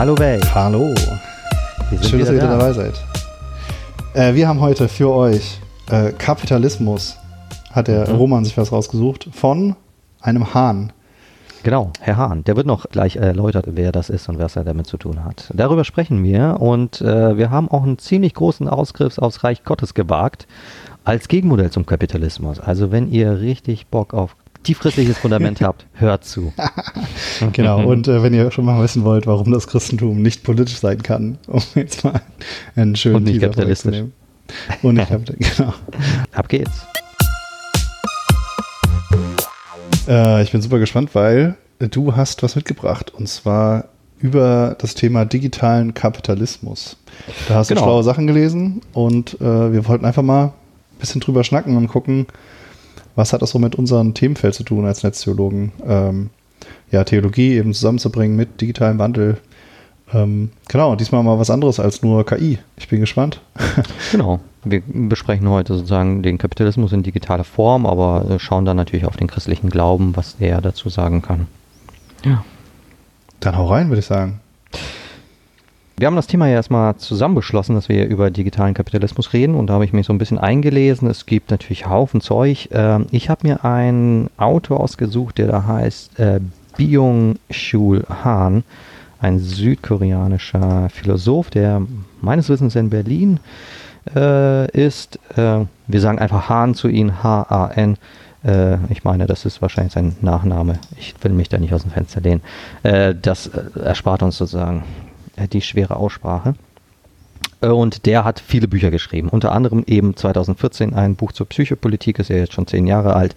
Hallo Welt. Hallo. Schön, dass ihr wieder da. dabei seid. Äh, wir haben heute für euch äh, Kapitalismus, hat der mhm. Roman sich was rausgesucht, von einem Hahn. Genau, Herr Hahn. Der wird noch gleich erläutert, wer das ist und was er damit zu tun hat. Darüber sprechen wir und äh, wir haben auch einen ziemlich großen Ausgriff aufs Reich Gottes gewagt als Gegenmodell zum Kapitalismus. Also wenn ihr richtig Bock auf tiefgründiges Fundament habt, hört zu. genau, und äh, wenn ihr schon mal wissen wollt, warum das Christentum nicht politisch sein kann, um jetzt mal einen schönen Und nicht kapitalistisch. Und nicht kapitalistisch, genau. Ab geht's. Äh, ich bin super gespannt, weil du hast was mitgebracht und zwar über das Thema digitalen Kapitalismus. Da hast genau. du schlaue Sachen gelesen und äh, wir wollten einfach mal ein bisschen drüber schnacken und gucken, was hat das so mit unserem Themenfeld zu tun als Netztheologen? Ähm, ja, Theologie eben zusammenzubringen mit digitalem Wandel. Ähm, genau, diesmal mal was anderes als nur KI. Ich bin gespannt. genau. Wir besprechen heute sozusagen den Kapitalismus in digitaler Form, aber äh, schauen dann natürlich auf den christlichen Glauben, was er dazu sagen kann. Ja. Dann hau rein, würde ich sagen. Wir haben das Thema ja erstmal zusammen beschlossen, dass wir über digitalen Kapitalismus reden und da habe ich mich so ein bisschen eingelesen. Es gibt natürlich Haufen Zeug. Ähm, ich habe mir einen Autor ausgesucht, der da heißt äh, Byung-Chul Han, ein südkoreanischer Philosoph, der meines Wissens in Berlin äh, ist. Äh, wir sagen einfach Han zu ihm, H-A-N. Äh, ich meine, das ist wahrscheinlich sein Nachname. Ich will mich da nicht aus dem Fenster lehnen. Das erspart uns sozusagen die schwere Aussprache. Äh, und der hat viele Bücher geschrieben, unter anderem eben 2014 ein Buch zur Psychopolitik, ist ja jetzt schon zehn Jahre alt,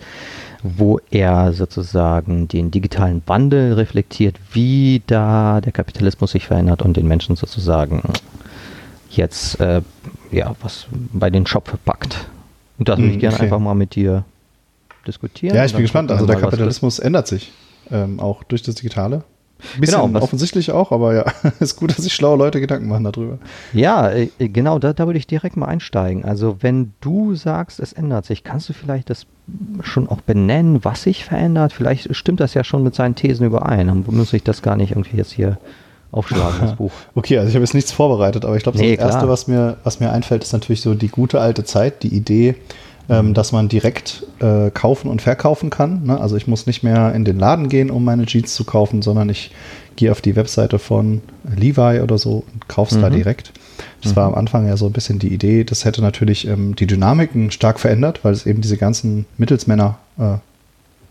wo er sozusagen den digitalen Wandel reflektiert, wie da der Kapitalismus sich verändert und den Menschen sozusagen jetzt äh, ja was bei den Shop packt. Und das würde ich hm, gerne okay. einfach mal mit dir diskutieren. Ja, ich bin gespannt. Also der Kapitalismus ändert sich ähm, auch durch das Digitale. Bisschen genau, offensichtlich auch, aber ja, ist gut, dass sich schlaue Leute Gedanken machen darüber. Ja, äh, genau, da, da würde ich direkt mal einsteigen. Also wenn du sagst, es ändert sich, kannst du vielleicht das schon auch benennen, was sich verändert? Vielleicht stimmt das ja schon mit seinen Thesen überein. Dann muss ich das gar nicht irgendwie jetzt hier aufschlagen, das Buch. Okay, also ich habe jetzt nichts vorbereitet, aber ich glaube, nee, das Erste, was mir, was mir einfällt, ist natürlich so die gute alte Zeit, die Idee, ähm, dass man direkt äh, kaufen und verkaufen kann. Ne? Also ich muss nicht mehr in den Laden gehen, um meine Jeans zu kaufen, sondern ich gehe auf die Webseite von Levi oder so und kaufe es mhm. da direkt. Das mhm. war am Anfang ja so ein bisschen die Idee. Das hätte natürlich ähm, die Dynamiken stark verändert, weil es eben diese ganzen Mittelsmänner, äh,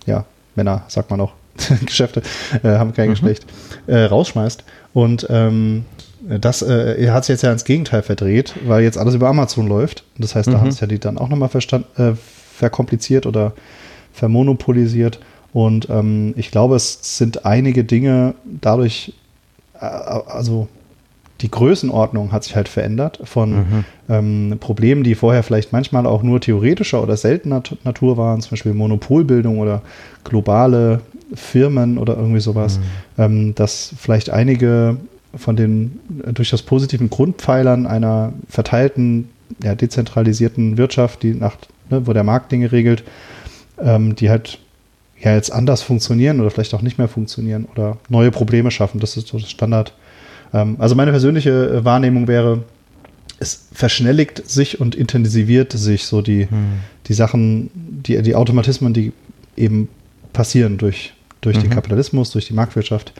ja, Männer, sagt man auch, Geschäfte, äh, haben kein mhm. Geschlecht, äh, rausschmeißt. Und ähm, das äh, hat sich jetzt ja ins Gegenteil verdreht, weil jetzt alles über Amazon läuft. Das heißt, da mhm. haben sich ja die dann auch nochmal äh, verkompliziert oder vermonopolisiert. Und ähm, ich glaube, es sind einige Dinge dadurch, äh, also die Größenordnung hat sich halt verändert von mhm. ähm, Problemen, die vorher vielleicht manchmal auch nur theoretischer oder seltener Natur waren, zum Beispiel Monopolbildung oder globale Firmen oder irgendwie sowas, mhm. ähm, dass vielleicht einige von den äh, durchaus positiven Grundpfeilern einer verteilten, ja, dezentralisierten Wirtschaft, die nach, ne, wo der Markt Dinge regelt, ähm, die halt ja jetzt anders funktionieren oder vielleicht auch nicht mehr funktionieren oder neue Probleme schaffen. Das ist so das Standard. Ähm, also meine persönliche äh, Wahrnehmung wäre, es verschnelligt sich und intensiviert sich so die, hm. die Sachen, die, die Automatismen, die eben passieren durch, durch mhm. den Kapitalismus, durch die Marktwirtschaft.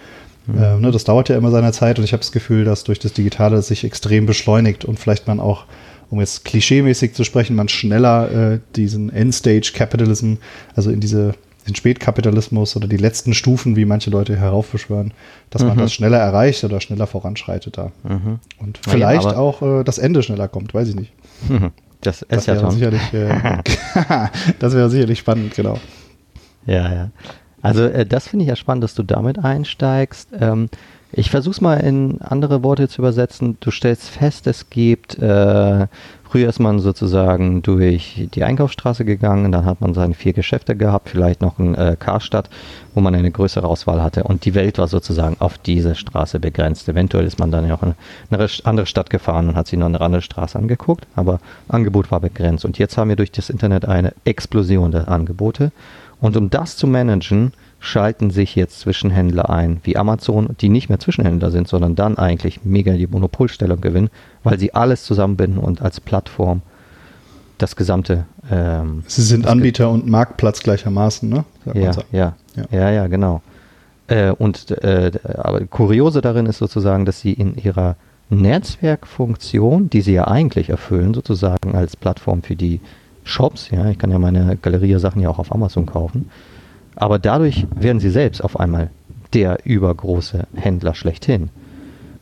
Mhm. Äh, ne, das dauert ja immer seine Zeit und ich habe das Gefühl, dass durch das Digitale sich extrem beschleunigt und vielleicht man auch, um jetzt klischeemäßig zu sprechen, man schneller äh, diesen Endstage-Capitalism, also in diese den Spätkapitalismus oder die letzten Stufen, wie manche Leute heraufbeschwören, dass mhm. man das schneller erreicht oder schneller voranschreitet da. Mhm. Und vielleicht ja, auch äh, das Ende schneller kommt, weiß ich nicht. Das, das wäre sicherlich, äh, das wäre sicherlich spannend, genau. Ja, ja. Also äh, das finde ich ja spannend, dass du damit einsteigst. Ähm, ich versuche es mal in andere Worte zu übersetzen. Du stellst fest, es gibt, äh, früher ist man sozusagen durch die Einkaufsstraße gegangen, dann hat man seine vier Geschäfte gehabt, vielleicht noch ein äh, Karstadt, wo man eine größere Auswahl hatte und die Welt war sozusagen auf diese Straße begrenzt. Eventuell ist man dann ja auch in eine andere Stadt gefahren und hat sich noch eine andere Straße angeguckt, aber Angebot war begrenzt. Und jetzt haben wir durch das Internet eine Explosion der Angebote und um das zu managen, schalten sich jetzt Zwischenhändler ein, wie Amazon, die nicht mehr Zwischenhändler sind, sondern dann eigentlich mega die Monopolstellung gewinnen, weil sie alles zusammenbinden und als Plattform das gesamte. Ähm, sie sind Anbieter und Marktplatz gleichermaßen, ne? Ja, ja, ja, ja, ja, genau. Äh, und äh, aber kuriose darin ist sozusagen, dass sie in ihrer Netzwerkfunktion, die sie ja eigentlich erfüllen, sozusagen als Plattform für die Shops, ja, ich kann ja meine Galerie-Sachen ja auch auf Amazon kaufen, aber dadurch werden sie selbst auf einmal der übergroße Händler schlechthin.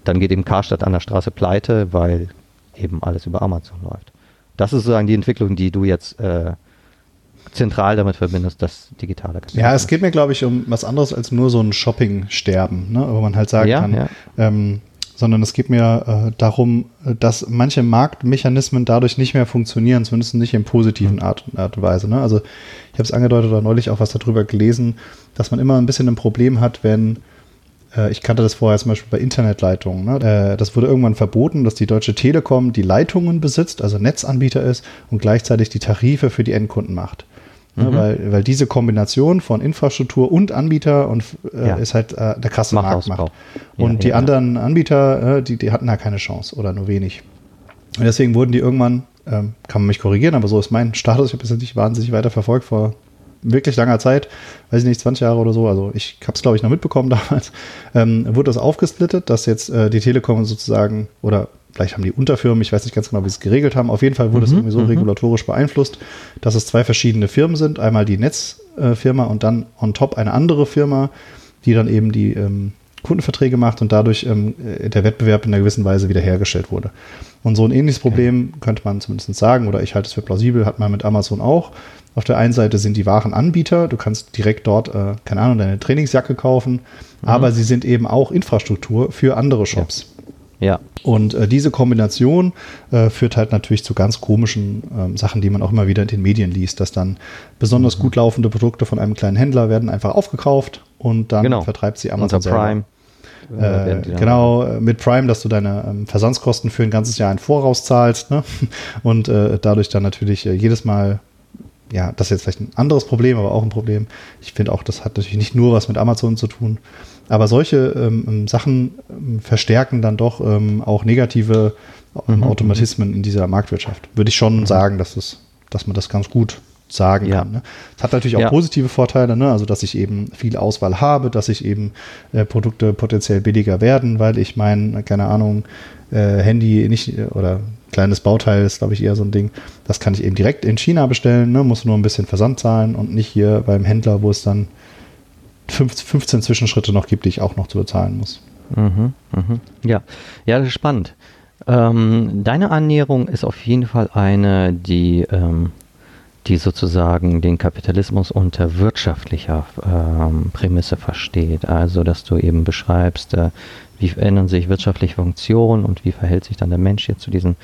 Dann geht eben Karstadt an der Straße pleite, weil eben alles über Amazon läuft. Das ist sozusagen die Entwicklung, die du jetzt äh, zentral damit verbindest, das digitale Kapital. Ja, es geht mir, glaube ich, um was anderes als nur so ein Shopping-Sterben, ne? wo man halt sagen ja, kann, ja. Ähm, sondern es geht mir äh, darum, dass manche Marktmechanismen dadurch nicht mehr funktionieren, zumindest nicht in positiven. Art, Art und Weise. Ne? Also ich habe es angedeutet oder neulich auch was darüber gelesen, dass man immer ein bisschen ein Problem hat, wenn äh, ich kannte das vorher zum Beispiel bei Internetleitungen. Ne? Äh, das wurde irgendwann verboten, dass die Deutsche Telekom die Leitungen besitzt, also Netzanbieter ist und gleichzeitig die Tarife für die Endkunden macht. Ne, mhm. weil, weil diese Kombination von Infrastruktur und Anbieter und äh, ja. ist halt äh, der krasse Markt macht. Und ja, die ja, anderen Anbieter, äh, die, die hatten da keine Chance oder nur wenig. Und deswegen wurden die irgendwann, ähm, kann man mich korrigieren, aber so ist mein Status, ich habe es nicht wahnsinnig weiter verfolgt vor wirklich langer Zeit, weiß ich nicht, 20 Jahre oder so, also ich habe es glaube ich noch mitbekommen damals, ähm, wurde das aufgesplittet, dass jetzt äh, die Telekom sozusagen oder vielleicht haben die Unterfirmen, ich weiß nicht ganz genau, wie sie es geregelt haben. Auf jeden Fall wurde mhm, es irgendwie so mhm. regulatorisch beeinflusst, dass es zwei verschiedene Firmen sind. Einmal die Netzfirma und dann on top eine andere Firma, die dann eben die ähm, Kundenverträge macht und dadurch ähm, äh, der Wettbewerb in einer gewissen Weise wiederhergestellt wurde. Und so ein ähnliches Problem könnte man zumindest sagen, oder ich halte es für plausibel, hat man mit Amazon auch. Auf der einen Seite sind die Warenanbieter, du kannst direkt dort, äh, keine Ahnung, deine Trainingsjacke kaufen, mhm. aber sie sind eben auch Infrastruktur für andere Shops. Ja. Ja. Und äh, diese Kombination äh, führt halt natürlich zu ganz komischen ähm, Sachen, die man auch immer wieder in den Medien liest, dass dann besonders mhm. gut laufende Produkte von einem kleinen Händler werden einfach aufgekauft und dann genau. vertreibt sie Amazon Unter Prime. Äh, äh genau, äh, mit Prime, dass du deine ähm, Versandskosten für ein ganzes Jahr in Voraus zahlst ne? und äh, dadurch dann natürlich jedes Mal ja, das ist jetzt vielleicht ein anderes Problem, aber auch ein Problem. Ich finde auch, das hat natürlich nicht nur was mit Amazon zu tun. Aber solche ähm, Sachen ähm, verstärken dann doch ähm, auch negative ähm, mhm. Automatismen in dieser Marktwirtschaft. Würde ich schon mhm. sagen, dass, es, dass man das ganz gut sagen ja. kann. Ne? Es hat natürlich auch ja. positive Vorteile, ne? also dass ich eben viel Auswahl habe, dass ich eben äh, Produkte potenziell billiger werden, weil ich mein, keine Ahnung, äh, Handy nicht oder kleines Bauteil ist, glaube ich, eher so ein Ding. Das kann ich eben direkt in China bestellen, ne? muss nur ein bisschen Versand zahlen und nicht hier beim Händler, wo es dann 15 Zwischenschritte noch gibt, die ich auch noch zu bezahlen muss. Mhm, mhm. Ja. ja, das ist spannend. Ähm, deine Annäherung ist auf jeden Fall eine, die, ähm, die sozusagen den Kapitalismus unter wirtschaftlicher ähm, Prämisse versteht. Also, dass du eben beschreibst, äh, wie verändern sich wirtschaftliche Funktionen und wie verhält sich dann der Mensch jetzt zu diesen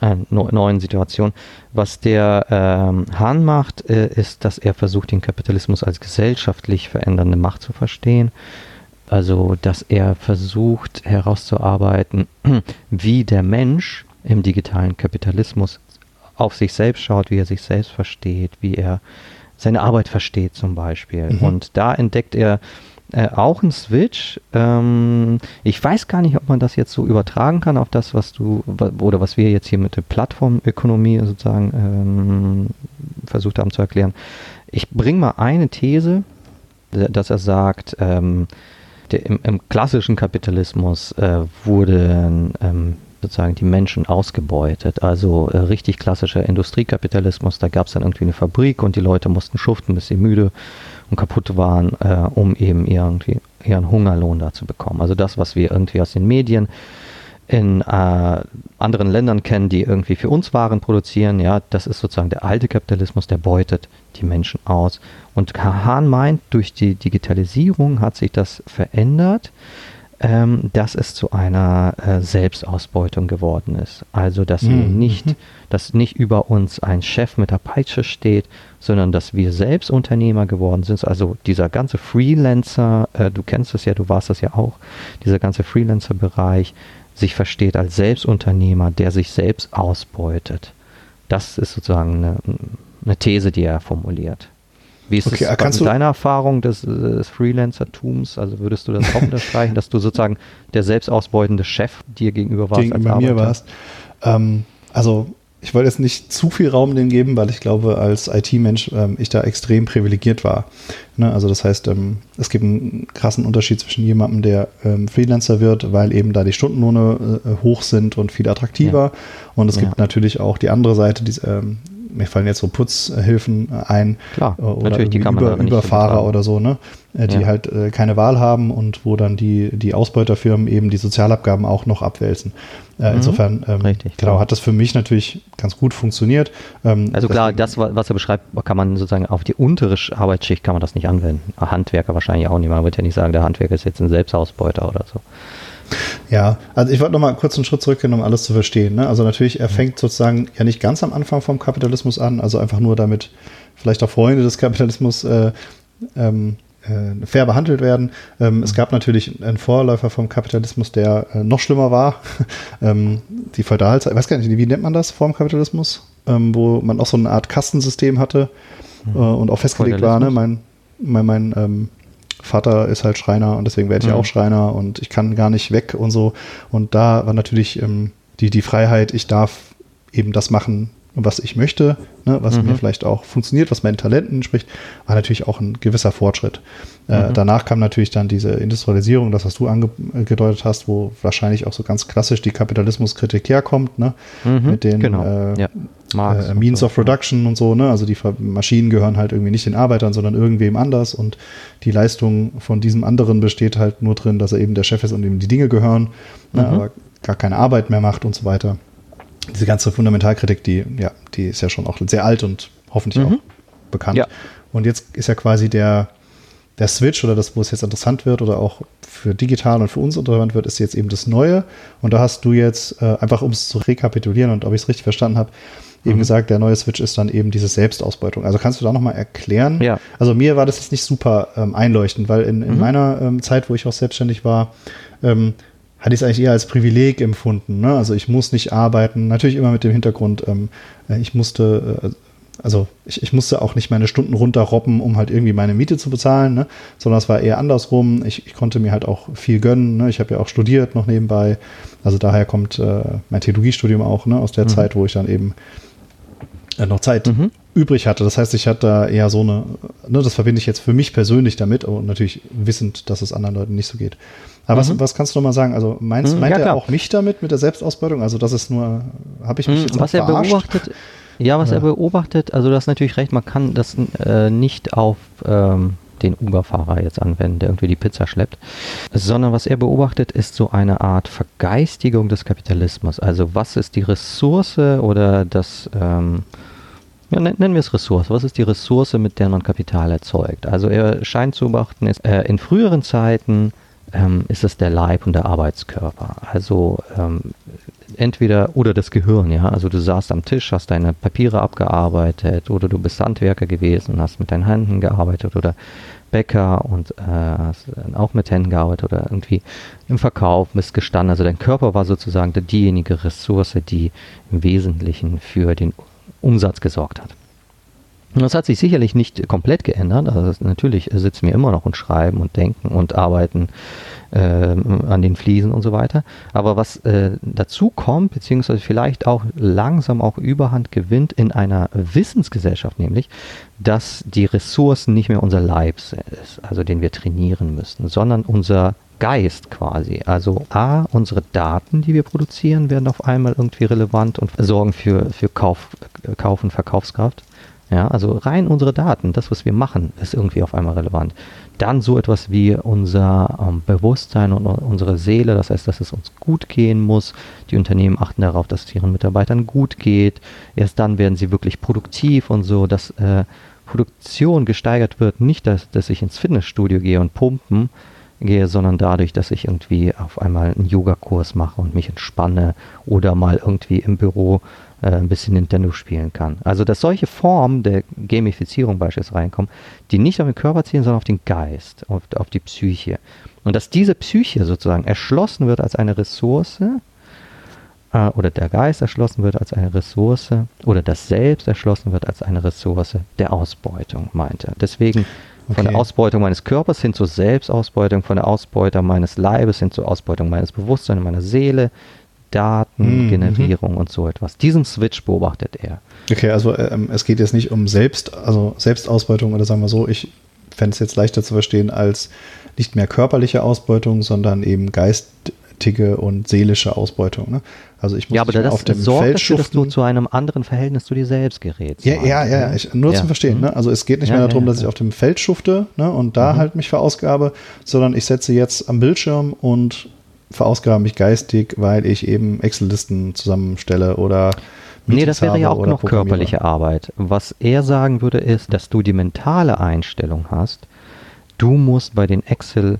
äh, neuen Situation. Was der ähm, Hahn macht, äh, ist, dass er versucht, den Kapitalismus als gesellschaftlich verändernde Macht zu verstehen. Also, dass er versucht herauszuarbeiten, wie der Mensch im digitalen Kapitalismus auf sich selbst schaut, wie er sich selbst versteht, wie er seine Arbeit versteht zum Beispiel. Mhm. Und da entdeckt er äh, auch ein Switch. Ähm, ich weiß gar nicht, ob man das jetzt so übertragen kann auf das, was du oder was wir jetzt hier mit der Plattformökonomie sozusagen ähm, versucht haben zu erklären. Ich bringe mal eine These, dass er sagt, ähm, der, im, im, klassischen Kapitalismus äh, wurden ähm, sozusagen die Menschen ausgebeutet. Also äh, richtig klassischer Industriekapitalismus, da gab es dann irgendwie eine Fabrik und die Leute mussten schuften, bis sie müde und kaputt waren, äh, um eben irgendwie ihren Hungerlohn da zu bekommen. Also das, was wir irgendwie aus den Medien in äh, anderen Ländern kennen, die irgendwie für uns Waren produzieren, ja, das ist sozusagen der alte Kapitalismus, der beutet die Menschen aus. Und Hahn meint, durch die Digitalisierung hat sich das verändert ähm, dass es zu einer äh, Selbstausbeutung geworden ist. Also dass mhm. wir nicht, mhm. dass nicht über uns ein Chef mit der Peitsche steht, sondern dass wir selbst Unternehmer geworden sind. Also dieser ganze Freelancer, äh, du kennst es ja, du warst das ja auch, dieser ganze Freelancer-Bereich sich versteht als Selbstunternehmer, der sich selbst ausbeutet. Das ist sozusagen eine, eine These, die er formuliert. Wie ist okay, es deine Erfahrung des, des Freelancer-Tums? Also würdest du das auch unterstreichen, dass du sozusagen der selbstausbeutende Chef dir gegenüber warst? Gegenüber mir warst. Ähm, also ich wollte jetzt nicht zu viel Raum dem geben, weil ich glaube, als IT-Mensch ähm, ich da extrem privilegiert war. Ne? Also das heißt, ähm, es gibt einen krassen Unterschied zwischen jemandem, der ähm, Freelancer wird, weil eben da die Stundenlohne äh, hoch sind und viel attraktiver. Ja. Und es ja. gibt natürlich auch die andere Seite, die, ähm, mir fallen jetzt so Putzhilfen ein Klar, äh, oder die Über, Überfahrer oder so, ne? Äh, die ja. halt äh, keine Wahl haben und wo dann die, die Ausbeuterfirmen eben die Sozialabgaben auch noch abwälzen. Äh, mhm. Insofern, ähm, Richtig, genau, hat das für mich natürlich ganz gut funktioniert. Ähm, also klar, das, was er beschreibt, kann man sozusagen auf die untere Arbeitsschicht kann man das nicht anwenden. Handwerker wahrscheinlich auch nicht. Man wird ja nicht sagen, der Handwerker ist jetzt ein Selbstausbeuter oder so. Ja, also ich wollte noch mal kurz einen Schritt zurückgehen, um alles zu verstehen. Ne? Also natürlich, er fängt sozusagen ja nicht ganz am Anfang vom Kapitalismus an, also einfach nur damit vielleicht auch Freunde des Kapitalismus äh, ähm, äh, fair behandelt werden. Ähm, mhm. Es gab natürlich einen Vorläufer vom Kapitalismus, der äh, noch schlimmer war. ähm, die Feudalzeit, ich weiß gar nicht, wie nennt man das vor dem Kapitalismus? Ähm, wo man auch so eine Art Kastensystem hatte mhm. äh, und auch festgelegt war, ne? mein, mein, mein Vater ist halt Schreiner und deswegen werde ich mhm. auch Schreiner und ich kann gar nicht weg und so. Und da war natürlich ähm, die, die Freiheit, ich darf eben das machen, was ich möchte, ne, was mhm. mir vielleicht auch funktioniert, was meinen Talenten entspricht, war natürlich auch ein gewisser Fortschritt. Äh, mhm. danach kam natürlich dann diese Industrialisierung, das, was du angedeutet hast, wo wahrscheinlich auch so ganz klassisch die Kapitalismuskritik herkommt, ne, mhm. mit den genau. äh, ja. Äh, Means of Production und so, ne, also die Maschinen gehören halt irgendwie nicht den Arbeitern, sondern irgendwem anders und die Leistung von diesem anderen besteht halt nur drin, dass er eben der Chef ist und ihm die Dinge gehören, ne, mhm. aber gar keine Arbeit mehr macht und so weiter diese ganze Fundamentalkritik, die, ja, die ist ja schon auch sehr alt und hoffentlich mhm. auch bekannt. Ja. Und jetzt ist ja quasi der, der Switch oder das, wo es jetzt interessant wird oder auch für digital und für uns interessant wird, ist jetzt eben das Neue. Und da hast du jetzt, äh, einfach um es zu rekapitulieren und ob ich es richtig verstanden habe, eben mhm. gesagt, der neue Switch ist dann eben diese Selbstausbeutung. Also kannst du da nochmal erklären? Ja. Also mir war das jetzt nicht super ähm, einleuchtend, weil in, in mhm. meiner ähm, Zeit, wo ich auch selbstständig war, ähm, hatte ich es eigentlich eher als Privileg empfunden. Ne? Also ich muss nicht arbeiten, natürlich immer mit dem Hintergrund, ähm, äh, ich musste, äh, also ich, ich, musste auch nicht meine Stunden runterrobben, um halt irgendwie meine Miete zu bezahlen, ne? sondern es war eher andersrum. Ich, ich konnte mir halt auch viel gönnen. Ne? Ich habe ja auch studiert noch nebenbei. Also daher kommt äh, mein Theologiestudium auch ne? aus der mhm. Zeit, wo ich dann eben noch Zeit mhm. übrig hatte. Das heißt, ich hatte da eher so eine, ne, das verbinde ich jetzt für mich persönlich damit und natürlich wissend, dass es anderen Leuten nicht so geht. Aber mhm. was, was kannst du noch mal sagen? Also meinst, mhm, meint ja, er auch mich damit, mit der Selbstausbeutung? Also das ist nur, habe ich mich mhm, jetzt Was er beobachtet, ja, was ja. er beobachtet, also du hast natürlich recht, man kann das äh, nicht auf ähm, den Uber-Fahrer jetzt anwenden, der irgendwie die Pizza schleppt, sondern was er beobachtet, ist so eine Art Vergeistigung des Kapitalismus. Also was ist die Ressource oder das, ähm, ja, nennen wir es Ressource. Was ist die Ressource, mit der man Kapital erzeugt? Also er scheint zu beobachten, ist, äh, in früheren Zeiten ähm, ist es der Leib und der Arbeitskörper. Also ähm, entweder oder das Gehirn, ja. Also du saßt am Tisch, hast deine Papiere abgearbeitet oder du bist Handwerker gewesen und hast mit deinen Händen gearbeitet oder Bäcker und äh, hast auch mit Händen gearbeitet oder irgendwie im Verkauf bist gestanden. Also dein Körper war sozusagen diejenige Ressource, die im Wesentlichen für den Umsatz gesorgt hat. Das hat sich sicherlich nicht komplett geändert. Also natürlich sitzen wir immer noch und schreiben und denken und arbeiten äh, an den Fliesen und so weiter. Aber was äh, dazu kommt, beziehungsweise vielleicht auch langsam auch Überhand gewinnt in einer Wissensgesellschaft, nämlich, dass die Ressourcen nicht mehr unser Leib ist, also den wir trainieren müssen, sondern unser Geist quasi. Also A, unsere Daten, die wir produzieren, werden auf einmal irgendwie relevant und sorgen für, für Kauf, Kauf und Verkaufskraft. Ja, also rein unsere Daten, das, was wir machen, ist irgendwie auf einmal relevant. Dann so etwas wie unser ähm, Bewusstsein und unsere Seele, das heißt, dass es uns gut gehen muss. Die Unternehmen achten darauf, dass es ihren Mitarbeitern gut geht. Erst dann werden sie wirklich produktiv und so, dass äh, Produktion gesteigert wird. Nicht, dass, dass ich ins Fitnessstudio gehe und pumpen gehe, sondern dadurch, dass ich irgendwie auf einmal einen Yogakurs mache und mich entspanne oder mal irgendwie im Büro äh, ein bisschen Nintendo spielen kann. Also dass solche Formen der Gamifizierung beispielsweise reinkommen, die nicht auf den Körper zielen, sondern auf den Geist, auf, auf die Psyche. Und dass diese Psyche sozusagen erschlossen wird als eine Ressource, äh, oder der Geist erschlossen wird als eine Ressource oder das Selbst erschlossen wird als eine Ressource der Ausbeutung, meint er. Okay. von der Ausbeutung meines Körpers hin zur Selbstausbeutung, von der Ausbeutung meines Leibes hin zur Ausbeutung meines Bewusstseins, meiner Seele, Datengenerierung mhm. und so etwas. Diesen Switch beobachtet er. Okay, also ähm, es geht jetzt nicht um Selbst, also Selbstausbeutung oder sagen wir so, ich fände es jetzt leichter zu verstehen als nicht mehr körperliche Ausbeutung, sondern eben geistige und seelische Ausbeutung. Ne? Also ich muss ja, aber das auf dem sorgt Feld dafür, dass du zu einem anderen Verhältnis zu dir selbst gerätst. Ja, ja, ja, ja. Ich, nur ja. zum Verstehen. Ne? Also es geht nicht ja, mehr darum, dass ich auf dem Feld schufte ne? und da mhm. halt mich verausgabe, sondern ich setze jetzt am Bildschirm und verausgabe mich geistig, weil ich eben Excel-Listen zusammenstelle oder Nee, das wäre ja auch noch körperliche Arbeit. Was er sagen würde, ist, dass du die mentale Einstellung hast. Du musst bei den Excel, äh,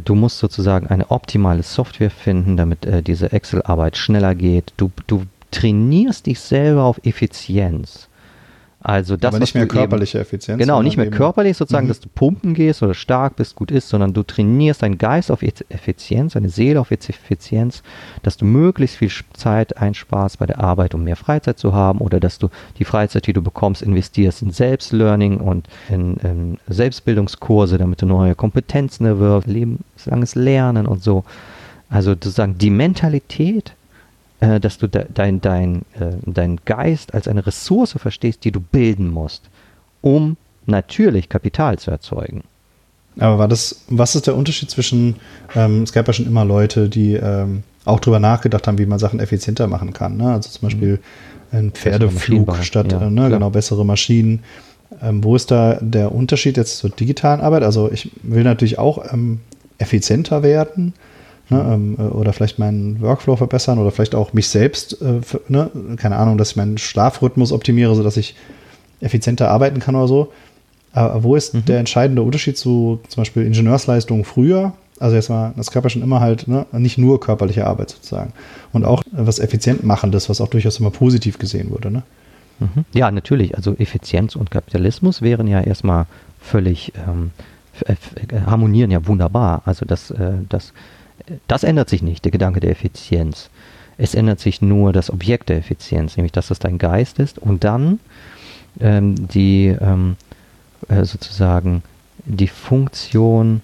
du musst sozusagen eine optimale Software finden, damit äh, diese Excel-Arbeit schneller geht. Du, du trainierst dich selber auf Effizienz. Also das, Aber nicht mehr körperliche eben, Effizienz. Genau, nicht mehr körperlich sozusagen, mhm. dass du pumpen gehst oder stark bist, gut ist, sondern du trainierst deinen Geist auf Effizienz, deine Seele auf Effizienz, dass du möglichst viel Zeit einsparst bei der Arbeit, um mehr Freizeit zu haben oder dass du die Freizeit, die du bekommst, investierst in Selbstlearning und in, in Selbstbildungskurse, damit du neue Kompetenzen erwirbst, lebenslanges Lernen und so. Also sozusagen die Mentalität äh, dass du de, dein, dein, äh, dein Geist als eine Ressource verstehst, die du bilden musst, um natürlich Kapital zu erzeugen. Aber war das, was ist der Unterschied zwischen, ähm, es gab ja schon immer Leute, die ähm, auch darüber nachgedacht haben, wie man Sachen effizienter machen kann. Ne? Also zum Beispiel mhm. ein Pferdeflug statt, ja, äh, ne, genau, bessere Maschinen. Ähm, wo ist da der Unterschied jetzt zur digitalen Arbeit? Also ich will natürlich auch ähm, effizienter werden, Ne, ähm, äh, oder vielleicht meinen Workflow verbessern oder vielleicht auch mich selbst, äh, für, ne, keine Ahnung, dass ich meinen Schlafrhythmus optimiere, sodass ich effizienter arbeiten kann oder so. Aber wo ist mhm. der entscheidende Unterschied zu zum Beispiel Ingenieursleistungen früher? Also jetzt mal, das gab ja schon immer halt ne, nicht nur körperliche Arbeit sozusagen. Und auch was effizient machendes, was auch durchaus immer positiv gesehen wurde. Ne? Mhm. Ja, natürlich. Also Effizienz und Kapitalismus wären ja erstmal völlig ähm, harmonieren ja wunderbar. Also das, äh, das das ändert sich nicht, der Gedanke der Effizienz. Es ändert sich nur das Objekt der Effizienz, nämlich dass es dein Geist ist und dann ähm, die ähm, äh, sozusagen die Funktion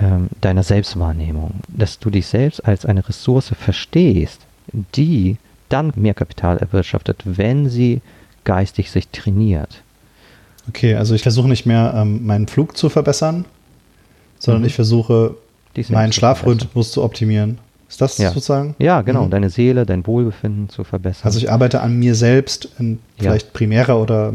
ähm, deiner Selbstwahrnehmung, dass du dich selbst als eine Ressource verstehst, die dann mehr Kapital erwirtschaftet, wenn sie geistig sich trainiert. Okay, also ich versuche nicht mehr ähm, meinen Flug zu verbessern, sondern mhm. ich versuche meinen Schlafrhythmus zu optimieren. Ist das ja. sozusagen? Ja, genau. Mhm. Deine Seele, dein Wohlbefinden zu verbessern. Also ich arbeite an mir selbst, in vielleicht ja. primärer oder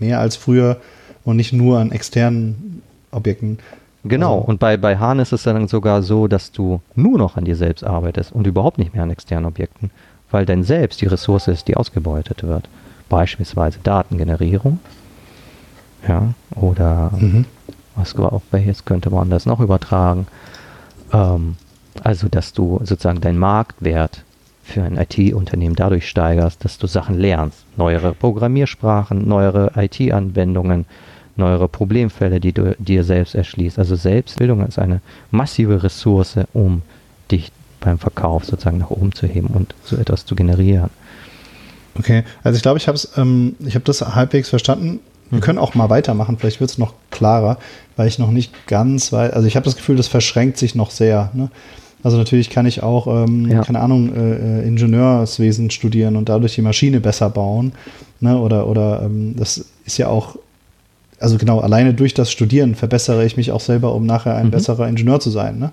mehr als früher und nicht nur an externen Objekten. Genau, also. und bei, bei Hahn ist es dann sogar so, dass du nur noch an dir selbst arbeitest und überhaupt nicht mehr an externen Objekten, weil dein Selbst die Ressource ist, die ausgebeutet wird. Beispielsweise Datengenerierung. Ja, oder mhm. was auch welches könnte man das noch übertragen? Ähm, also, dass du sozusagen deinen Marktwert für ein IT-Unternehmen dadurch steigerst, dass du Sachen lernst. Neuere Programmiersprachen, neuere IT-Anwendungen, neuere Problemfälle, die du dir selbst erschließt. Also Selbstbildung ist eine massive Ressource, um dich beim Verkauf sozusagen nach oben zu heben und so etwas zu generieren. Okay, also ich glaube, ich habe es, ähm, ich habe das halbwegs verstanden. Wir können auch mal weitermachen, vielleicht wird es noch klarer, weil ich noch nicht ganz weiß. Also ich habe das Gefühl, das verschränkt sich noch sehr. Ne? Also natürlich kann ich auch, ähm, ja. keine Ahnung, äh, äh, Ingenieurswesen studieren und dadurch die Maschine besser bauen. Ne? Oder, oder ähm, das ist ja auch, also genau, alleine durch das Studieren verbessere ich mich auch selber, um nachher ein mhm. besserer Ingenieur zu sein. Ne?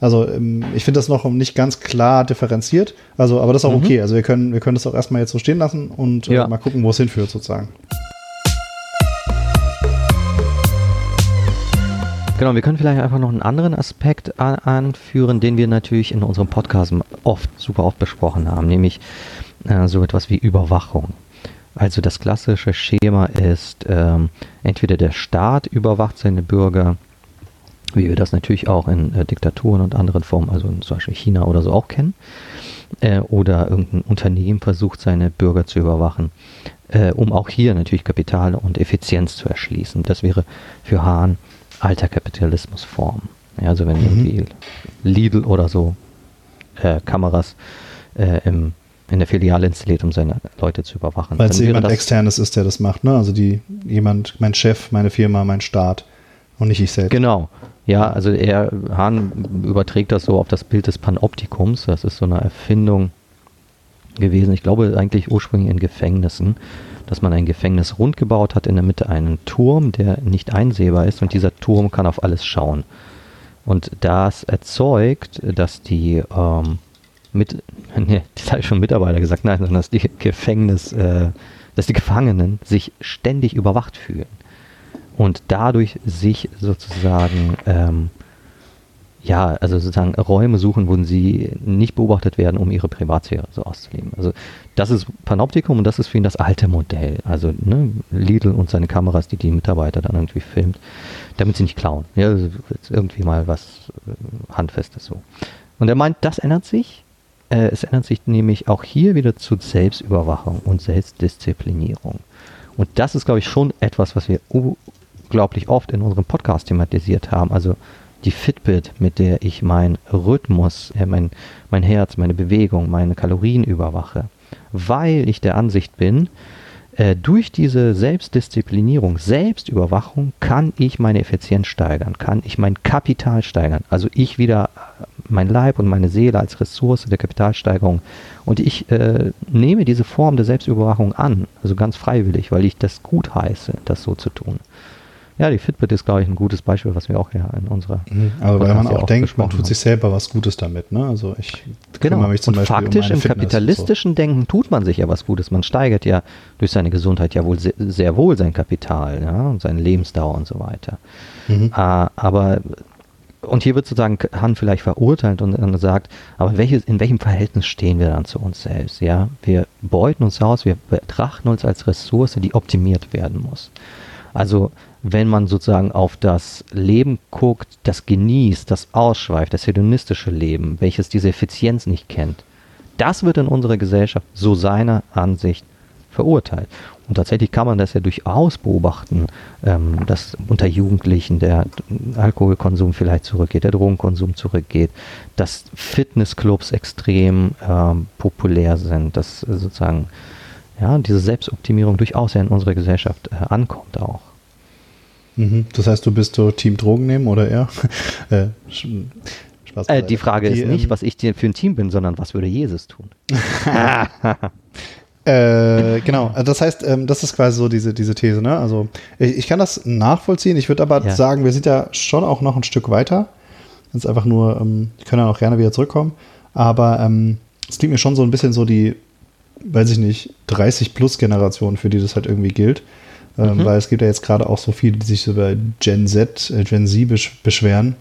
Also ähm, ich finde das noch nicht ganz klar differenziert. Also, aber das ist auch mhm. okay. Also wir können, wir können das auch erstmal jetzt so stehen lassen und äh, ja. mal gucken, wo es hinführt sozusagen. Genau, wir können vielleicht einfach noch einen anderen Aspekt anführen, den wir natürlich in unserem Podcast oft, super oft besprochen haben, nämlich äh, so etwas wie Überwachung. Also das klassische Schema ist, ähm, entweder der Staat überwacht seine Bürger, wie wir das natürlich auch in äh, Diktaturen und anderen Formen, also in zum Beispiel China oder so auch kennen, äh, oder irgendein Unternehmen versucht seine Bürger zu überwachen, äh, um auch hier natürlich Kapital und Effizienz zu erschließen. Das wäre für Hahn alter Kapitalismusform. Ja, also wenn mhm. irgendwie Lidl oder so äh, Kameras äh, im in der Filiale installiert, um seine Leute zu überwachen. Weil es jemand externes ist, der das macht, ne? Also die jemand, mein Chef, meine Firma, mein Staat und nicht ich selbst. Genau. Ja, also er, Hahn überträgt das so auf das Bild des Panoptikums. Das ist so eine Erfindung gewesen, ich glaube eigentlich ursprünglich in Gefängnissen, dass man ein Gefängnis rund gebaut hat, in der Mitte einen Turm, der nicht einsehbar ist und dieser Turm kann auf alles schauen. Und das erzeugt, dass die ähm, mit, nee, das habe ich schon Mitarbeiter gesagt, nein, sondern dass die Gefängnis, äh, dass die Gefangenen sich ständig überwacht fühlen und dadurch sich sozusagen ähm, ja, also sozusagen Räume suchen, wo sie nicht beobachtet werden, um ihre Privatsphäre so auszuleben. Also das ist Panoptikum und das ist für ihn das alte Modell. Also ne, Lidl und seine Kameras, die die Mitarbeiter dann irgendwie filmt, damit sie nicht klauen. Ja, also irgendwie mal was äh, Handfestes so. Und er meint, das ändert sich. Äh, es ändert sich nämlich auch hier wieder zu Selbstüberwachung und Selbstdisziplinierung. Und das ist, glaube ich, schon etwas, was wir unglaublich oft in unserem Podcast thematisiert haben. Also die Fitbit, mit der ich meinen Rhythmus, äh, mein, mein Herz, meine Bewegung, meine Kalorien überwache, weil ich der Ansicht bin, äh, durch diese Selbstdisziplinierung, Selbstüberwachung kann ich meine Effizienz steigern, kann ich mein Kapital steigern. Also ich wieder äh, mein Leib und meine Seele als Ressource der Kapitalsteigerung. Und ich äh, nehme diese Form der Selbstüberwachung an, also ganz freiwillig, weil ich das gut heiße, das so zu tun. Ja, die Fitbit ist, glaube ich, ein gutes Beispiel, was wir auch ja in unserer. Mhm, aber weil man auch, auch denkt, man tut sich selber was Gutes damit. Ne? Also ich genau. mich zum und Beispiel faktisch um im Fitness kapitalistischen so. Denken tut man sich ja was Gutes. Man steigert ja durch seine Gesundheit ja wohl sehr, sehr wohl sein Kapital ja? und seine Lebensdauer und so weiter. Mhm. Äh, aber und hier wird sozusagen Han vielleicht verurteilt und, und sagt, aber welches, in welchem Verhältnis stehen wir dann zu uns selbst? Ja, wir beuten uns aus, wir betrachten uns als Ressource, die optimiert werden muss. Also wenn man sozusagen auf das Leben guckt, das genießt, das ausschweift, das hedonistische Leben, welches diese Effizienz nicht kennt, das wird in unserer Gesellschaft so seiner Ansicht verurteilt. Und tatsächlich kann man das ja durchaus beobachten, ähm, dass unter Jugendlichen der Alkoholkonsum vielleicht zurückgeht, der Drogenkonsum zurückgeht, dass Fitnessclubs extrem ähm, populär sind, dass sozusagen ja, diese Selbstoptimierung durchaus ja in unserer Gesellschaft äh, ankommt auch. Mhm. Das heißt, du bist so Team Drogen nehmen oder er? äh, Spaß äh, die Frage die, ist nicht, ähm, was ich dir für ein Team bin, sondern was würde Jesus tun? äh, genau, also das heißt, ähm, das ist quasi so diese, diese These. Ne? Also ich, ich kann das nachvollziehen. Ich würde aber ja. sagen, wir sind ja schon auch noch ein Stück weiter. Das ist einfach nur, ähm, ich kann ja auch gerne wieder zurückkommen. Aber ähm, es klingt mir schon so ein bisschen so die, weiß ich nicht, 30-Plus-Generation, für die das halt irgendwie gilt. Ähm, mhm. Weil es gibt ja jetzt gerade auch so viele, die sich über Gen Z, äh, Gen Z beschweren,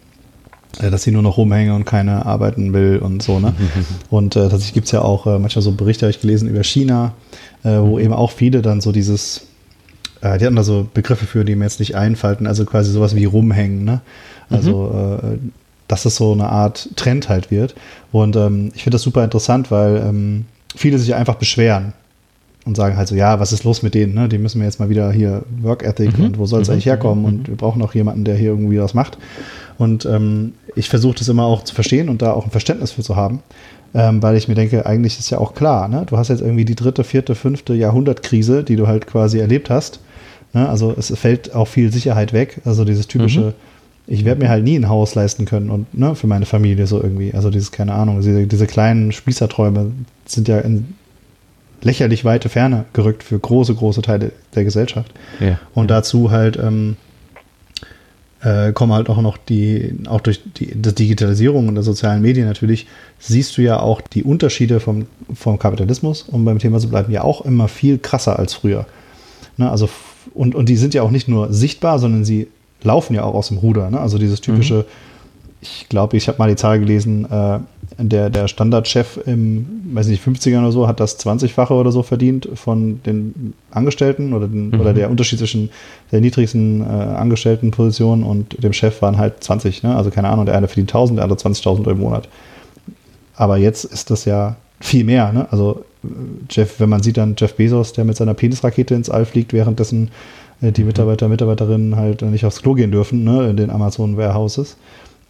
äh, dass sie nur noch rumhängen und keine arbeiten will und so. Ne? und äh, tatsächlich gibt es ja auch äh, manchmal so Berichte, habe ich gelesen, über China, äh, wo mhm. eben auch viele dann so dieses, äh, die hatten da so Begriffe für, die mir jetzt nicht einfallen, also quasi sowas wie rumhängen. Ne? Also mhm. dass es so eine Art Trend halt wird. Und ähm, ich finde das super interessant, weil ähm, viele sich einfach beschweren und sagen halt so, ja, was ist los mit denen? Ne? Die müssen wir jetzt mal wieder hier Work Ethic mhm. und wo soll es mhm. eigentlich herkommen? Und mhm. wir brauchen auch jemanden, der hier irgendwie was macht. Und ähm, ich versuche das immer auch zu verstehen und da auch ein Verständnis für zu haben, ähm, weil ich mir denke, eigentlich ist ja auch klar, ne? du hast jetzt irgendwie die dritte, vierte, fünfte Jahrhundertkrise, die du halt quasi erlebt hast. Ne? Also es fällt auch viel Sicherheit weg. Also dieses typische, mhm. ich werde mir halt nie ein Haus leisten können und ne, für meine Familie so irgendwie. Also dieses, keine Ahnung, diese, diese kleinen Spießerträume sind ja in lächerlich weite Ferne gerückt für große, große Teile der Gesellschaft. Ja. Und dazu halt ähm, äh, kommen halt auch noch die, auch durch die, Digitalisierung und der sozialen Medien natürlich, siehst du ja auch die Unterschiede vom, vom Kapitalismus, um beim Thema zu bleiben, ja auch immer viel krasser als früher. Ne, also, und, und die sind ja auch nicht nur sichtbar, sondern sie laufen ja auch aus dem Ruder. Ne? Also dieses typische, mhm. ich glaube, ich habe mal die Zahl gelesen, äh, der, der Standardchef im, weiß nicht, 50ern oder so, hat das 20-fache oder so verdient von den Angestellten oder, den, mhm. oder der Unterschied zwischen der niedrigsten äh, Angestelltenposition und dem Chef waren halt 20. Ne? Also keine Ahnung, der eine verdient 1000, der andere 20.000 Euro im Monat. Aber jetzt ist das ja viel mehr. Ne? Also Jeff, wenn man sieht dann Jeff Bezos, der mit seiner Penisrakete ins All fliegt, währenddessen äh, die Mitarbeiter, Mitarbeiterinnen halt nicht aufs Klo gehen dürfen, ne? in den Amazon Warehouses.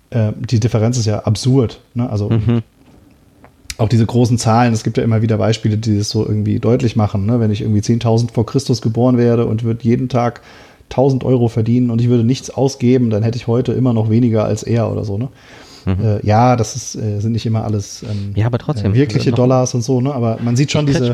Äh, die Differenz ist ja absurd. Ne? Also, mhm. auch diese großen Zahlen, es gibt ja immer wieder Beispiele, die das so irgendwie deutlich machen. Ne? Wenn ich irgendwie 10.000 vor Christus geboren werde und würde jeden Tag 1000 Euro verdienen und ich würde nichts ausgeben, dann hätte ich heute immer noch weniger als er oder so. Ne? Mhm. Äh, ja, das ist, äh, sind nicht immer alles ähm, ja, aber trotzdem, wirkliche Dollars und so, ne? aber man sieht schon diese.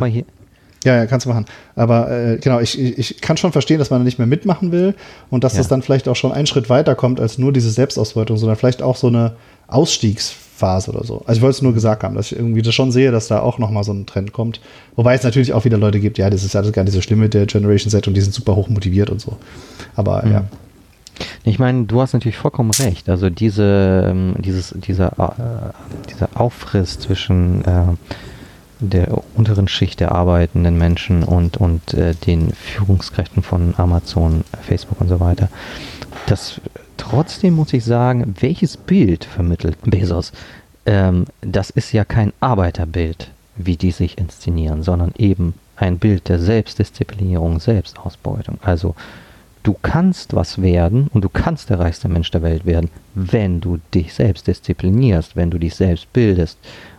Ja, ja, kannst du machen. Aber äh, genau, ich, ich kann schon verstehen, dass man da nicht mehr mitmachen will und dass ja. das dann vielleicht auch schon einen Schritt weiter kommt als nur diese Selbstausbeutung, sondern vielleicht auch so eine Ausstiegsphase oder so. Also ich wollte es nur gesagt haben, dass ich irgendwie das schon sehe, dass da auch nochmal so ein Trend kommt. Wobei es natürlich auch wieder Leute gibt, ja, das ist ja gar nicht so schlimm mit der Generation Z und die sind super hoch motiviert und so. Aber mhm. ja. Ich meine, du hast natürlich vollkommen recht. Also diese, ähm, dieses, dieser, äh, dieser Aufriss zwischen äh, der unteren Schicht der arbeitenden Menschen und, und äh, den Führungskräften von Amazon, Facebook und so weiter. Das trotzdem muss ich sagen, welches Bild vermittelt Bezos? Ähm, das ist ja kein Arbeiterbild, wie die sich inszenieren, sondern eben ein Bild der Selbstdisziplinierung, Selbstausbeutung. Also du kannst was werden und du kannst der reichste Mensch der Welt werden, wenn du dich selbst disziplinierst, wenn du dich selbst bildest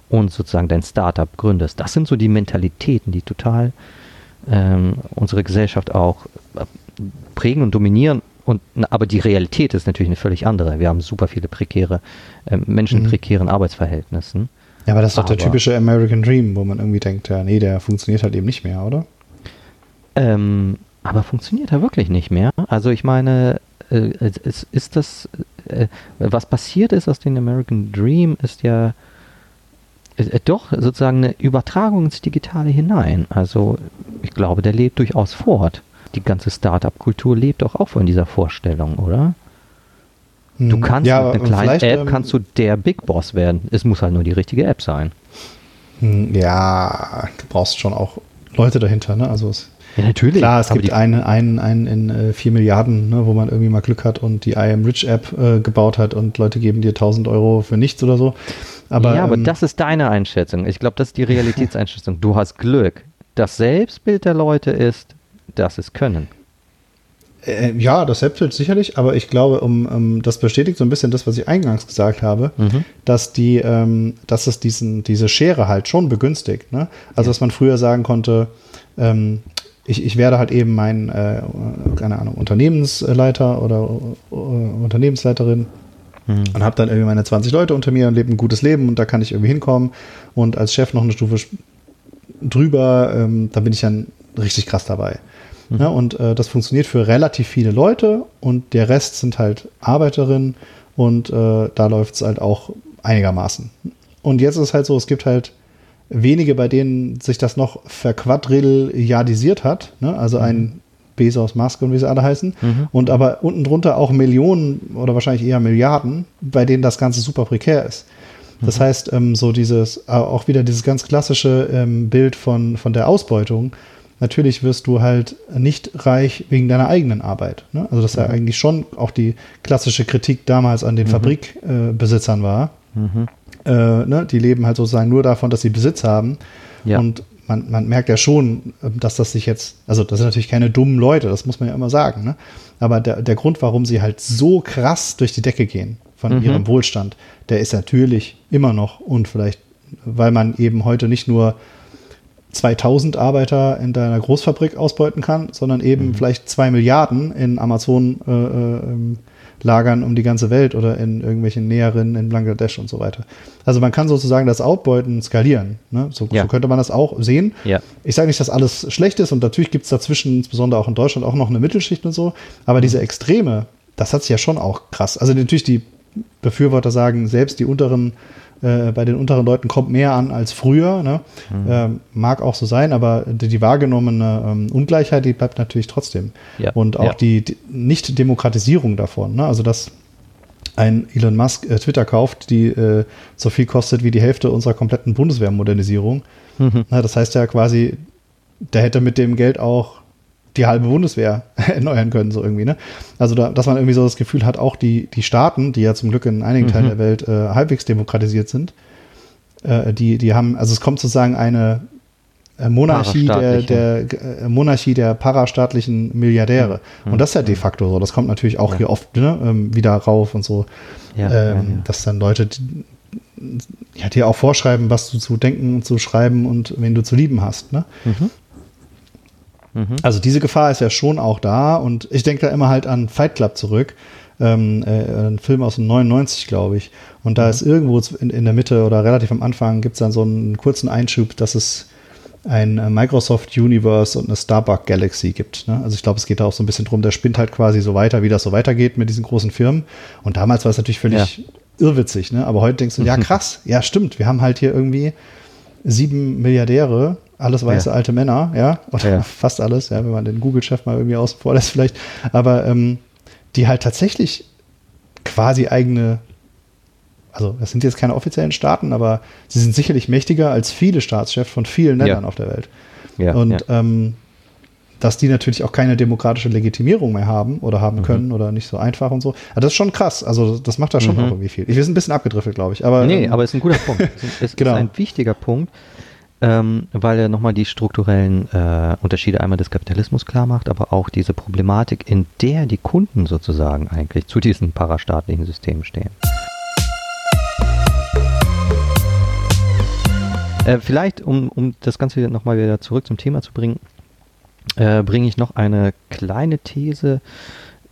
und sozusagen dein Startup gründest. Das sind so die Mentalitäten, die total ähm, unsere Gesellschaft auch äh, prägen und dominieren. Und, aber die Realität ist natürlich eine völlig andere. Wir haben super viele prekäre äh, Menschen in mhm. prekären Arbeitsverhältnissen. Ja, aber das ist doch der typische American Dream, wo man irgendwie denkt, ja, nee, der funktioniert halt eben nicht mehr, oder? Ähm, aber funktioniert er wirklich nicht mehr? Also ich meine, äh, es ist das, äh, was passiert ist aus dem American Dream, ist ja äh, doch sozusagen eine Übertragung ins Digitale hinein. Also ich glaube, der lebt durchaus fort. Die ganze Startup-Kultur lebt doch auch von dieser Vorstellung, oder? Du hm. kannst ja, mit einer kleinen App ähm, kannst du der Big Boss werden. Es muss halt nur die richtige App sein. Hm, ja, du brauchst schon auch Leute dahinter, ne? Also es, ja, natürlich. Klar, es gibt einen, einen, einen in äh, 4 Milliarden, ne, wo man irgendwie mal Glück hat und die I Am Rich App äh, gebaut hat und Leute geben dir 1000 Euro für nichts oder so. Aber, ja, aber ähm, das ist deine Einschätzung. Ich glaube, das ist die Realitätseinschätzung. Du hast Glück. Das Selbstbild der Leute ist, dass es können. Äh, ja, das Selbstbild sicherlich, aber ich glaube, um, um, das bestätigt so ein bisschen das, was ich eingangs gesagt habe, mhm. dass die, ähm, dass es diesen, diese Schere halt schon begünstigt. Ne? Also, ja. dass man früher sagen konnte, ähm, ich, ich werde halt eben mein, äh, keine Ahnung, Unternehmensleiter oder uh, Unternehmensleiterin mhm. und habe dann irgendwie meine 20 Leute unter mir und lebe ein gutes Leben und da kann ich irgendwie hinkommen und als Chef noch eine Stufe drüber, ähm, da bin ich dann richtig krass dabei. Mhm. Ja, und äh, das funktioniert für relativ viele Leute und der Rest sind halt Arbeiterinnen und äh, da läuft es halt auch einigermaßen. Und jetzt ist es halt so, es gibt halt wenige, bei denen sich das noch verquadrilliardisiert hat. Ne? Also mhm. ein Bezos, Musk und wie sie alle heißen. Mhm. Und aber unten drunter auch Millionen oder wahrscheinlich eher Milliarden, bei denen das Ganze super prekär ist. Das mhm. heißt, ähm, so dieses, äh, auch wieder dieses ganz klassische ähm, Bild von, von der Ausbeutung. Natürlich wirst du halt nicht reich wegen deiner eigenen Arbeit. Ne? Also, das ist ja mhm. eigentlich schon auch die klassische Kritik damals an den mhm. Fabrikbesitzern äh, war. Mhm. Äh, ne? Die leben halt sozusagen nur davon, dass sie Besitz haben. Ja. Und man, man merkt ja schon, ähm, dass das sich jetzt, also das sind natürlich keine dummen Leute, das muss man ja immer sagen, ne? aber der, der Grund, warum sie halt so krass durch die Decke gehen von mhm. ihrem Wohlstand, der ist natürlich immer noch und vielleicht, weil man eben heute nicht nur 2000 Arbeiter in deiner Großfabrik ausbeuten kann, sondern eben mhm. vielleicht zwei Milliarden in Amazon äh, äh, ähm, lagern um die ganze Welt oder in irgendwelchen Näheren in Bangladesch und so weiter. Also man kann sozusagen das Outbeuten skalieren. Ne? So, ja. so, könnte man das auch sehen. Ja. Ich sage nicht, dass alles schlecht ist und natürlich gibt es dazwischen, insbesondere auch in Deutschland, auch noch eine Mittelschicht und so. Aber mhm. diese Extreme, das hat sich ja schon auch krass. Also natürlich die Befürworter sagen, selbst die unteren äh, bei den unteren Leuten kommt mehr an als früher. Ne? Mhm. Ähm, mag auch so sein, aber die, die wahrgenommene ähm, Ungleichheit, die bleibt natürlich trotzdem. Ja. Und auch ja. die, die Nicht-Demokratisierung davon. Ne? Also, dass ein Elon Musk äh, Twitter kauft, die äh, so viel kostet wie die Hälfte unserer kompletten Bundeswehrmodernisierung. Mhm. Na, das heißt ja quasi, der hätte mit dem Geld auch die halbe Bundeswehr erneuern können, so irgendwie, ne? Also, da, dass man irgendwie so das Gefühl hat, auch die, die Staaten, die ja zum Glück in einigen mhm. Teilen der Welt äh, halbwegs demokratisiert sind, äh, die, die haben, also es kommt sozusagen eine äh, Monarchie der, der äh, Monarchie der parastaatlichen Milliardäre. Mhm. Und das ist ja de mhm. facto so. Das kommt natürlich auch ja. hier oft ne, ähm, wieder rauf und so. Ja, ähm, ja, dass dann Leute ja, dir auch vorschreiben, was du zu denken und zu schreiben und wen du zu lieben hast. Ne? Mhm. Mhm. Also diese Gefahr ist ja schon auch da und ich denke da immer halt an Fight Club zurück. Ähm, äh, ein Film aus dem 99, glaube ich. Und da mhm. ist irgendwo in, in, der Mitte oder relativ am Anfang gibt es dann so einen kurzen Einschub, dass es ein äh, Microsoft Universe und eine Starbuck Galaxy gibt. Ne? Also ich glaube, es geht da auch so ein bisschen drum, der spinnt halt quasi so weiter, wie das so weitergeht mit diesen großen Firmen. Und damals war es natürlich völlig ja. irrwitzig, ne? Aber heute denkst du, ja krass, ja stimmt, wir haben halt hier irgendwie sieben Milliardäre, alles weiße ja. alte Männer, ja, oder ja. fast alles, ja, wenn man den Google-Chef mal irgendwie außen vor lässt vielleicht, aber ähm, die halt tatsächlich quasi eigene also das sind jetzt keine offiziellen Staaten, aber sie sind sicherlich mächtiger als viele Staatschefs von vielen Ländern auf der Welt. Und. Ähm, dass die natürlich auch keine demokratische Legitimierung mehr haben oder haben mhm. können oder nicht so einfach und so. Also das ist schon krass. Also das macht da schon mhm. auch irgendwie viel. Ich bin ein bisschen abgedriftet, glaube ich. Aber, nee, ähm, aber es ist ein guter Punkt. Es ist, genau. ist ein wichtiger Punkt, ähm, weil er nochmal die strukturellen äh, Unterschiede einmal des Kapitalismus klar macht, aber auch diese Problematik, in der die Kunden sozusagen eigentlich zu diesen parastaatlichen Systemen stehen. Äh, vielleicht, um, um das Ganze nochmal wieder zurück zum Thema zu bringen, äh, bringe ich noch eine kleine These.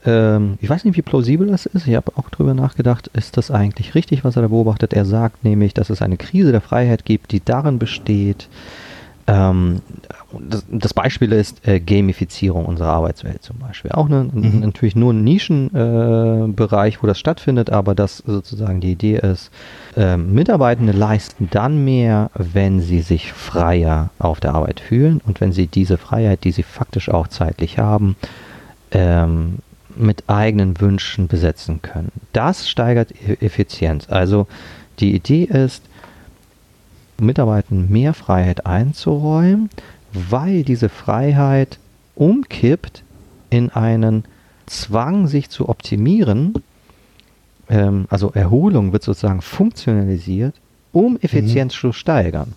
Ähm, ich weiß nicht, wie plausibel das ist. Ich habe auch drüber nachgedacht, ist das eigentlich richtig, was er da beobachtet? Er sagt nämlich, dass es eine Krise der Freiheit gibt, die darin besteht, ähm, das, das, Beispiel ist äh, Gamifizierung unserer Arbeitswelt zum Beispiel. Auch ne, mhm. natürlich nur ein Nischenbereich, äh, wo das stattfindet, aber dass sozusagen die Idee ist, äh, Mitarbeitende leisten dann mehr, wenn sie sich freier auf der Arbeit fühlen und wenn sie diese Freiheit, die sie faktisch auch zeitlich haben, ähm, mit eigenen Wünschen besetzen können. Das steigert e-, Effizienz. Also die Idee ist, Mitarbeitern mehr Freiheit einzuräumen, weil diese Freiheit umkippt in einen Zwang, sich zu optimieren. Ähm, also Erholung wird sozusagen funktionalisiert, um Effizienz mhm. zu steigern.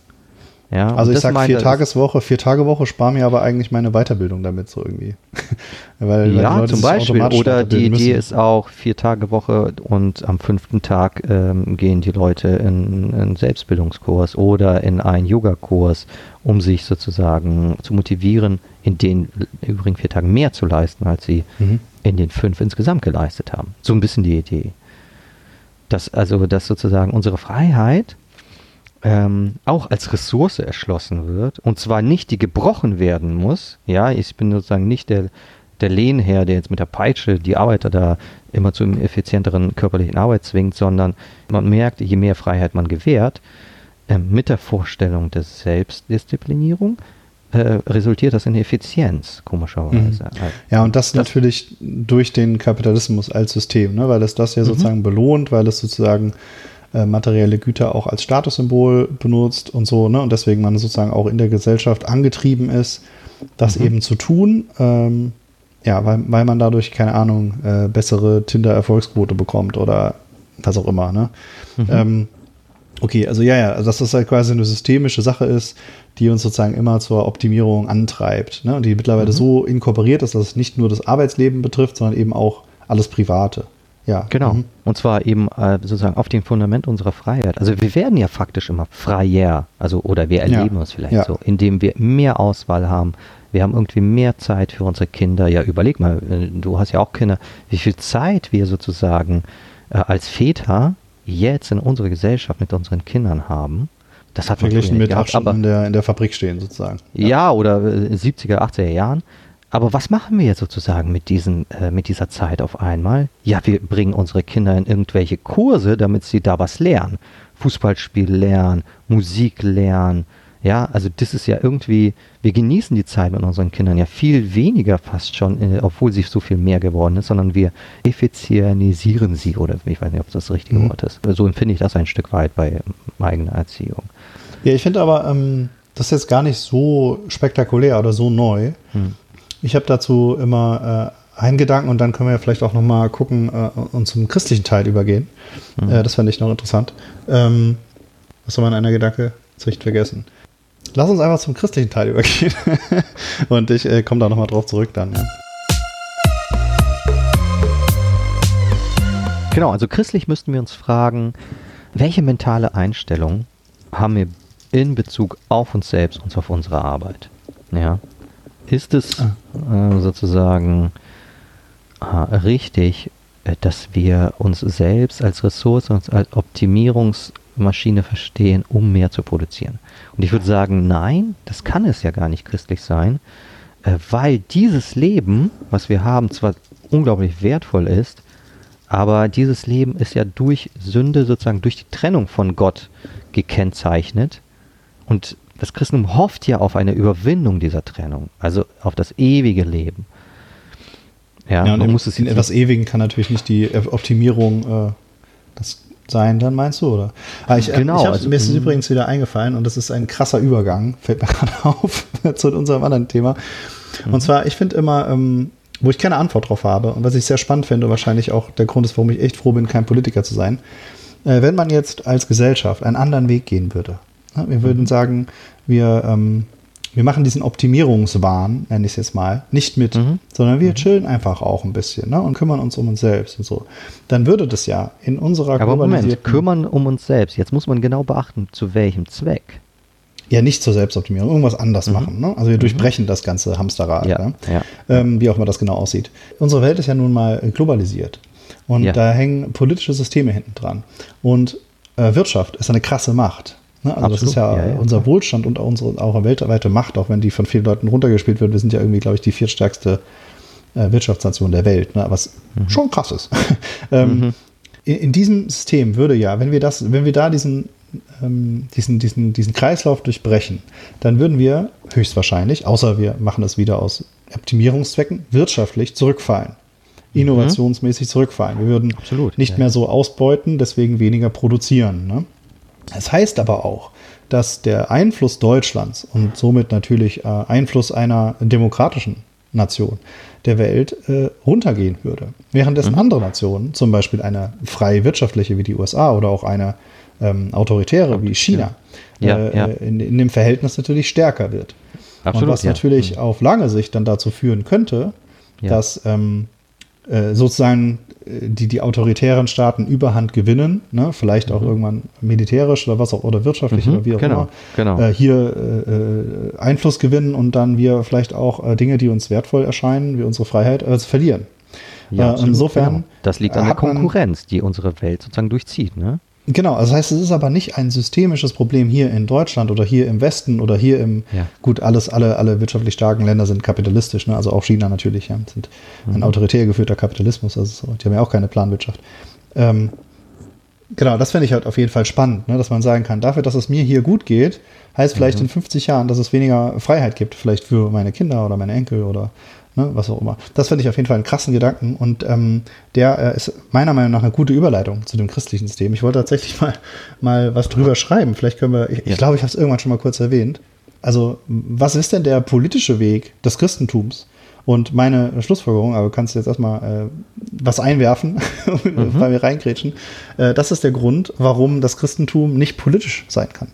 Ja, also ich sage vier Tageswoche, vier Tage Woche, spare mir aber eigentlich meine Weiterbildung damit so irgendwie. weil, ja, weil zum Beispiel. Oder die Idee ist auch vier Tage Woche und am fünften Tag ähm, gehen die Leute in einen Selbstbildungskurs oder in einen Yogakurs, um sich sozusagen zu motivieren, in den übrigen vier Tagen mehr zu leisten, als sie mhm. in den fünf insgesamt geleistet haben. So ein bisschen die Idee. Dass also, dass sozusagen unsere Freiheit ähm, auch als Ressource erschlossen wird. Und zwar nicht, die gebrochen werden muss. Ja, ich bin sozusagen nicht der, der Lehnherr, der jetzt mit der Peitsche die Arbeiter da immer zu einem effizienteren körperlichen Arbeit zwingt, sondern man merkt, je mehr Freiheit man gewährt, äh, mit der Vorstellung der Selbstdisziplinierung, äh, resultiert das in Effizienz, komischerweise. Mhm. Ja, und das, das, natürlich durch den Kapitalismus als System, ne? weil es das ja mhm. sozusagen belohnt, weil es sozusagen äh, materielle Güter auch als Statussymbol benutzt und so, ne? Und deswegen man sozusagen auch in der Gesellschaft angetrieben ist, das mhm. eben zu tun. Ähm, ja, weil, weil man dadurch, keine Ahnung, äh, bessere Tinder-Erfolgsquote bekommt oder was auch immer, ne? Mhm. Ähm, okay, also ja, ja, also dass das halt quasi eine systemische Sache ist, die uns sozusagen immer zur Optimierung antreibt, ne? Und die mittlerweile mhm. so inkorporiert ist, dass es nicht nur das Arbeitsleben betrifft, sondern eben auch alles Private. Ja. Genau. Mhm. Und zwar eben äh, sozusagen auf dem Fundament unserer Freiheit. Also wir werden ja faktisch immer freier, also oder wir erleben ja. es vielleicht ja. so, indem wir mehr Auswahl haben. Wir haben irgendwie mehr Zeit für unsere Kinder. Ja, überleg mal, äh, du hast ja auch Kinder, wie viel Zeit wir sozusagen äh, als Väter jetzt in unserer Gesellschaft mit unseren Kindern haben. Das hat Verglichen mit gehabt, aber, in der, in der Fabrik stehen sozusagen. Ja, ja oder 70er, äh, 80er Jahren. Aber was machen wir jetzt sozusagen mit, diesen, äh, mit dieser Zeit auf einmal? Ja, wir bringen unsere Kinder in irgendwelche Kurse, damit sie da was lernen. Fußballspiel lernen, Musik lernen. Ja, also das ist ja irgendwie, wir genießen die Zeit mit unseren Kindern ja viel weniger fast schon, äh, obwohl sie so viel mehr geworden ist, sondern wir effizientisieren sie oder ich weiß nicht, ob das das richtige mhm. Wort ist. So empfinde ich das ein Stück weit bei eigener Erziehung. Ja, ich finde aber, ähm, das ist jetzt gar nicht so spektakulär oder so neu. Hm. Ich habe dazu immer äh, einen Gedanken und dann können wir ja vielleicht auch nochmal gucken äh, und zum christlichen Teil übergehen. Mhm. Äh, das fände ich noch interessant. Ähm, was war mein einer Gedanke? Das habe ich vergessen. Lass uns einfach zum christlichen Teil übergehen. und ich äh, komme da nochmal drauf zurück dann. Ja. Genau, also christlich müssten wir uns fragen, welche mentale Einstellung haben wir in Bezug auf uns selbst und auf unsere Arbeit? Ja. Ist es ah. äh, sozusagen äh, richtig, äh, dass wir uns selbst als Ressource, als Optimierungsmaschine verstehen, um mehr zu produzieren? Und ich würde sagen, nein, das kann es ja gar nicht christlich sein, äh, weil dieses Leben, was wir haben, zwar unglaublich wertvoll ist, aber dieses Leben ist ja durch Sünde, sozusagen durch die Trennung von Gott gekennzeichnet. Und das Christentum hofft ja auf eine Überwindung dieser Trennung, also auf das ewige Leben. Ja, ja man muss es in etwas Ewigen kann natürlich nicht die Optimierung äh, das sein, dann meinst du, oder? Ah, ich, äh, genau. Ich also, mir ist es übrigens wieder eingefallen und das ist ein krasser Übergang, fällt mir gerade auf, zu unserem anderen Thema. Und mhm. zwar, ich finde immer, ähm, wo ich keine Antwort drauf habe und was ich sehr spannend finde, wahrscheinlich auch der Grund ist, warum ich echt froh bin, kein Politiker zu sein, äh, wenn man jetzt als Gesellschaft einen anderen Weg gehen würde. Ne? Wir würden mhm. sagen, wir, ähm, wir machen diesen Optimierungswahn, nenne ich es jetzt mal, nicht mit, mhm. sondern wir mhm. chillen einfach auch ein bisschen ne, und kümmern uns um uns selbst und so. Dann würde das ja in unserer Aber Moment, kümmern um uns selbst. Jetzt muss man genau beachten, zu welchem Zweck ja nicht zur Selbstoptimierung, irgendwas anders mhm. machen. Ne? Also wir mhm. durchbrechen das ganze Hamsterrad, ja, ne? ja. Ähm, wie auch immer das genau aussieht. Unsere Welt ist ja nun mal globalisiert und ja. da hängen politische Systeme hinten dran. Und äh, Wirtschaft ist eine krasse Macht. Ne? Also Absolut. das ist ja, ja unser Wohlstand und unsere auch weltweite Macht, auch wenn die von vielen Leuten runtergespielt wird. Wir sind ja irgendwie, glaube ich, die viertstärkste äh, Wirtschaftsnation der Welt, ne? was mhm. schon krass ist. ähm, mhm. in, in diesem System würde ja, wenn wir das, wenn wir da diesen ähm, diesen, diesen, diesen Kreislauf durchbrechen, dann würden wir höchstwahrscheinlich, außer wir machen das wieder aus Optimierungszwecken, wirtschaftlich zurückfallen. Mhm. Innovationsmäßig zurückfallen. Wir würden Absolut, nicht ja. mehr so ausbeuten, deswegen weniger produzieren. Ne? Das heißt aber auch, dass der Einfluss Deutschlands und somit natürlich äh, Einfluss einer demokratischen Nation der Welt äh, runtergehen würde. Währenddessen mhm. andere Nationen, zum Beispiel eine freie wirtschaftliche wie die USA oder auch eine ähm, autoritäre wie China ja. Äh, ja. In, in, dem Verhältnis natürlich stärker wird. Absolut, Und was ja. natürlich mhm. auf lange Sicht dann dazu führen könnte, dass ähm, äh, sozusagen äh, die, die autoritären Staaten Überhand gewinnen, ne? vielleicht auch mhm. irgendwann militärisch oder was auch oder wirtschaftlich mhm, oder wie auch genau, immer, genau. Äh, hier äh, äh, Einfluss gewinnen und dann wir vielleicht auch Dinge, die uns wertvoll erscheinen, wie unsere Freiheit, verlieren. Ja, insofern. Genau. Das liegt an der Konkurrenz, die unsere Welt sozusagen durchzieht. Ne? Genau, also das heißt, es ist aber nicht ein systemisches Problem hier in Deutschland oder hier im Westen oder hier im, ja. gut, alles, alle, alle wirtschaftlich starken Länder sind kapitalistisch, ne? also auch China natürlich, ja, sind mhm. ein autoritär geführter Kapitalismus, also die haben ja auch keine Planwirtschaft. Ähm, genau, das fände ich halt auf jeden Fall spannend, ne? dass man sagen kann, dafür, dass es mir hier gut geht, heißt vielleicht mhm. in 50 Jahren, dass es weniger Freiheit gibt, vielleicht für meine Kinder oder meine Enkel oder ne, was auch immer. Das finde ich auf jeden Fall einen krassen Gedanken und ähm, der äh, ist meiner Meinung nach eine gute Überleitung zu dem christlichen System. Ich wollte tatsächlich mal, mal was drüber schreiben. Vielleicht können wir, ich, ja. ich glaube, ich habe es irgendwann schon mal kurz erwähnt. Also, was ist denn der politische Weg des Christentums? Und meine Schlussfolgerung, aber du kannst jetzt erstmal äh, was einwerfen, mhm. weil wir reingrätschen. Äh, das ist der Grund, warum das Christentum nicht politisch sein kann.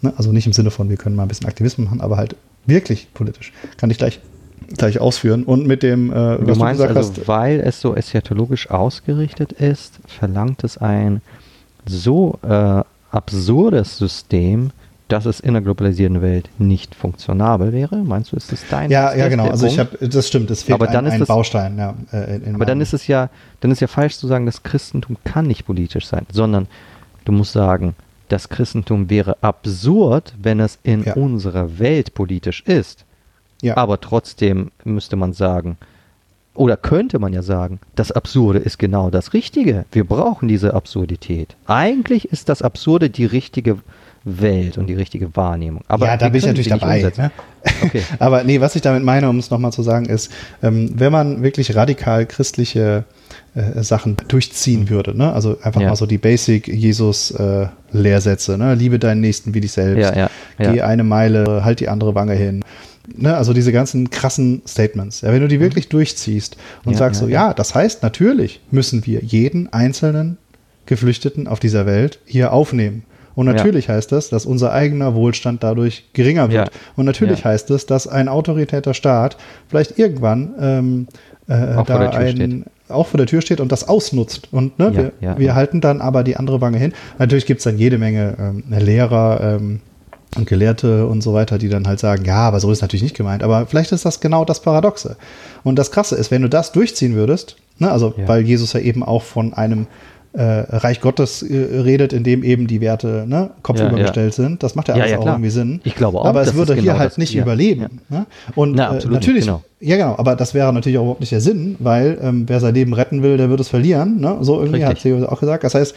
Ne? Also nicht im Sinne von, wir können mal ein bisschen Aktivismus machen, aber halt wirklich politisch. Kann ich gleich gleich ausführen. Und mit dem, äh, du meinst du also, hast, weil es so eschatologisch ausgerichtet ist, verlangt es ein so äh, absurdes System, dass es in der globalisierten Welt nicht funktionabel wäre? Meinst du, ist das dein? Ja, ja, genau. Also ich habe, das stimmt. Es fehlt aber dann ein, ein das, Baustein. Ja, äh, aber dann ist es ja, dann ist ja falsch zu sagen, das Christentum kann nicht politisch sein, sondern du musst sagen, das Christentum wäre absurd, wenn es in ja. unserer Welt politisch ist. Ja. Aber trotzdem müsste man sagen, oder könnte man ja sagen, das Absurde ist genau das Richtige. Wir brauchen diese Absurdität. Eigentlich ist das Absurde die richtige Welt und die richtige Wahrnehmung. Aber ja, da bin ich natürlich dabei. Ne? Okay. Aber nee, was ich damit meine, um es nochmal zu sagen, ist, ähm, wenn man wirklich radikal christliche äh, Sachen durchziehen mhm. würde, ne? also einfach ja. mal so die Basic Jesus-Lehrsätze, äh, ne? liebe deinen Nächsten wie dich selbst, ja, ja, geh eine Meile, halt die andere Wange hin, ne, also diese ganzen krassen Statements. Ja, wenn du die mhm. wirklich durchziehst und ja, sagst ja, so, ja, das heißt, natürlich müssen wir jeden einzelnen Geflüchteten auf dieser Welt hier aufnehmen. Und natürlich ja. heißt das, dass unser eigener Wohlstand dadurch geringer wird. Ja. Und natürlich ja. heißt es, dass ein autoritärer Staat vielleicht irgendwann ähm, äh, auch da ein, auch vor der Tür steht und das ausnutzt. Und ne, wir, wir halten dann aber die andere Wange hin. Natürlich gibt es dann jede Menge ähm, Lehrer ähm, und Gelehrte und so weiter, die dann halt sagen, ja, aber so ist natürlich nicht gemeint. Aber vielleicht ist das genau das Paradoxe. Und das Krasse ist, wenn du das durchziehen würdest, ne, also weil Jesus ja eben auch von einem äh, Reich Gottes äh, redet, in dem eben die Werte ne, kopfübergestellt ja, ja. sind. Das macht ja alles auch irgendwie Sinn. Ich glaube auch. Aber es würde genau hier halt nicht überleben. Ne? Und Na, äh, natürlich, genau. ja genau, aber das wäre natürlich auch überhaupt nicht der Sinn, weil ähm, wer sein Leben retten will, der wird es verlieren. Ne? So irgendwie Richtig. hat sie auch gesagt. Das heißt,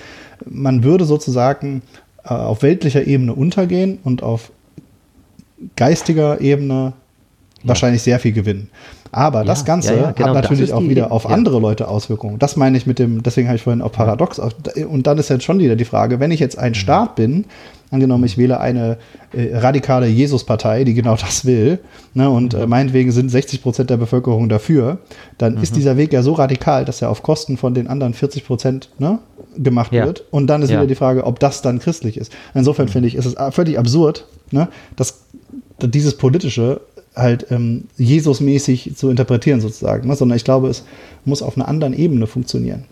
man würde sozusagen äh, auf weltlicher Ebene untergehen und auf geistiger Ebene wahrscheinlich sehr viel gewinnen. Aber ja, das Ganze ja, ja, genau, hat natürlich auch wieder auf andere Leute Auswirkungen. Das meine ich mit dem, deswegen habe ich vorhin auch paradox. Und dann ist jetzt schon wieder die Frage, wenn ich jetzt ein mhm. Staat bin, angenommen, ich wähle eine äh, radikale Jesus-Partei, die genau das will, ne, und äh, meinetwegen sind 60 Prozent der Bevölkerung dafür, dann mhm. ist dieser Weg ja so radikal, dass er auf Kosten von den anderen 40 Prozent ne, gemacht ja. wird. Und dann ist ja. wieder die Frage, ob das dann christlich ist. Insofern mhm. finde ich, ist es völlig absurd, ne, dass dieses politische halt ähm, Jesus-mäßig zu interpretieren sozusagen, ne? sondern ich glaube, es muss auf einer anderen Ebene funktionieren.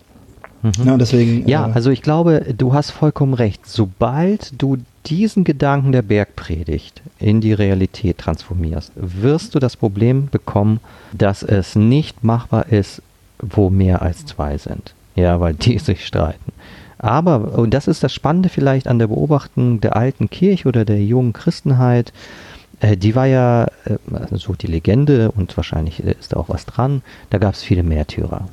Mhm. Ja, deswegen, ja äh, also ich glaube, du hast vollkommen recht. Sobald du diesen Gedanken der Bergpredigt in die Realität transformierst, wirst du das Problem bekommen, dass es nicht machbar ist, wo mehr als zwei sind. Ja, weil die sich streiten. Aber, und das ist das Spannende vielleicht an der Beobachtung der alten Kirche oder der jungen Christenheit, äh, die war ja, äh, so die Legende, und wahrscheinlich ist da auch was dran, da gab es viele Märtyrer.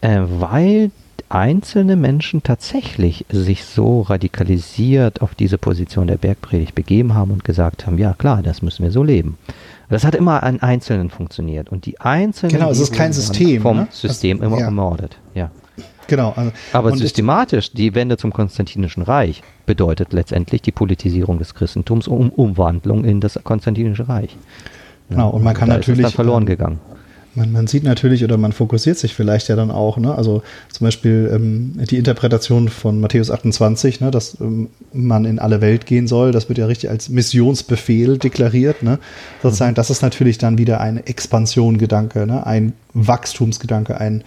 Äh, weil einzelne Menschen tatsächlich sich so radikalisiert auf diese Position der Bergpredigt begeben haben und gesagt haben, ja klar, das müssen wir so leben. Das hat immer an Einzelnen funktioniert und die Einzelnen genau, es ist kein System, vom ne? System also, immer ja. ermordet. Ja. Genau. Also, Aber systematisch, die Wende zum Konstantinischen Reich bedeutet letztendlich die Politisierung des Christentums um Umwandlung in das Konstantinische Reich. Genau, und man kann da natürlich. Ist dann verloren gegangen. Man, man, sieht natürlich oder man fokussiert sich vielleicht ja dann auch, ne? also zum Beispiel ähm, die Interpretation von Matthäus 28, ne? dass ähm, man in alle Welt gehen soll, das wird ja richtig als Missionsbefehl deklariert. Ne? Sozusagen, mhm. das ist natürlich dann wieder ein Expansion-Gedanke, ne? ein Wachstumsgedanke, ein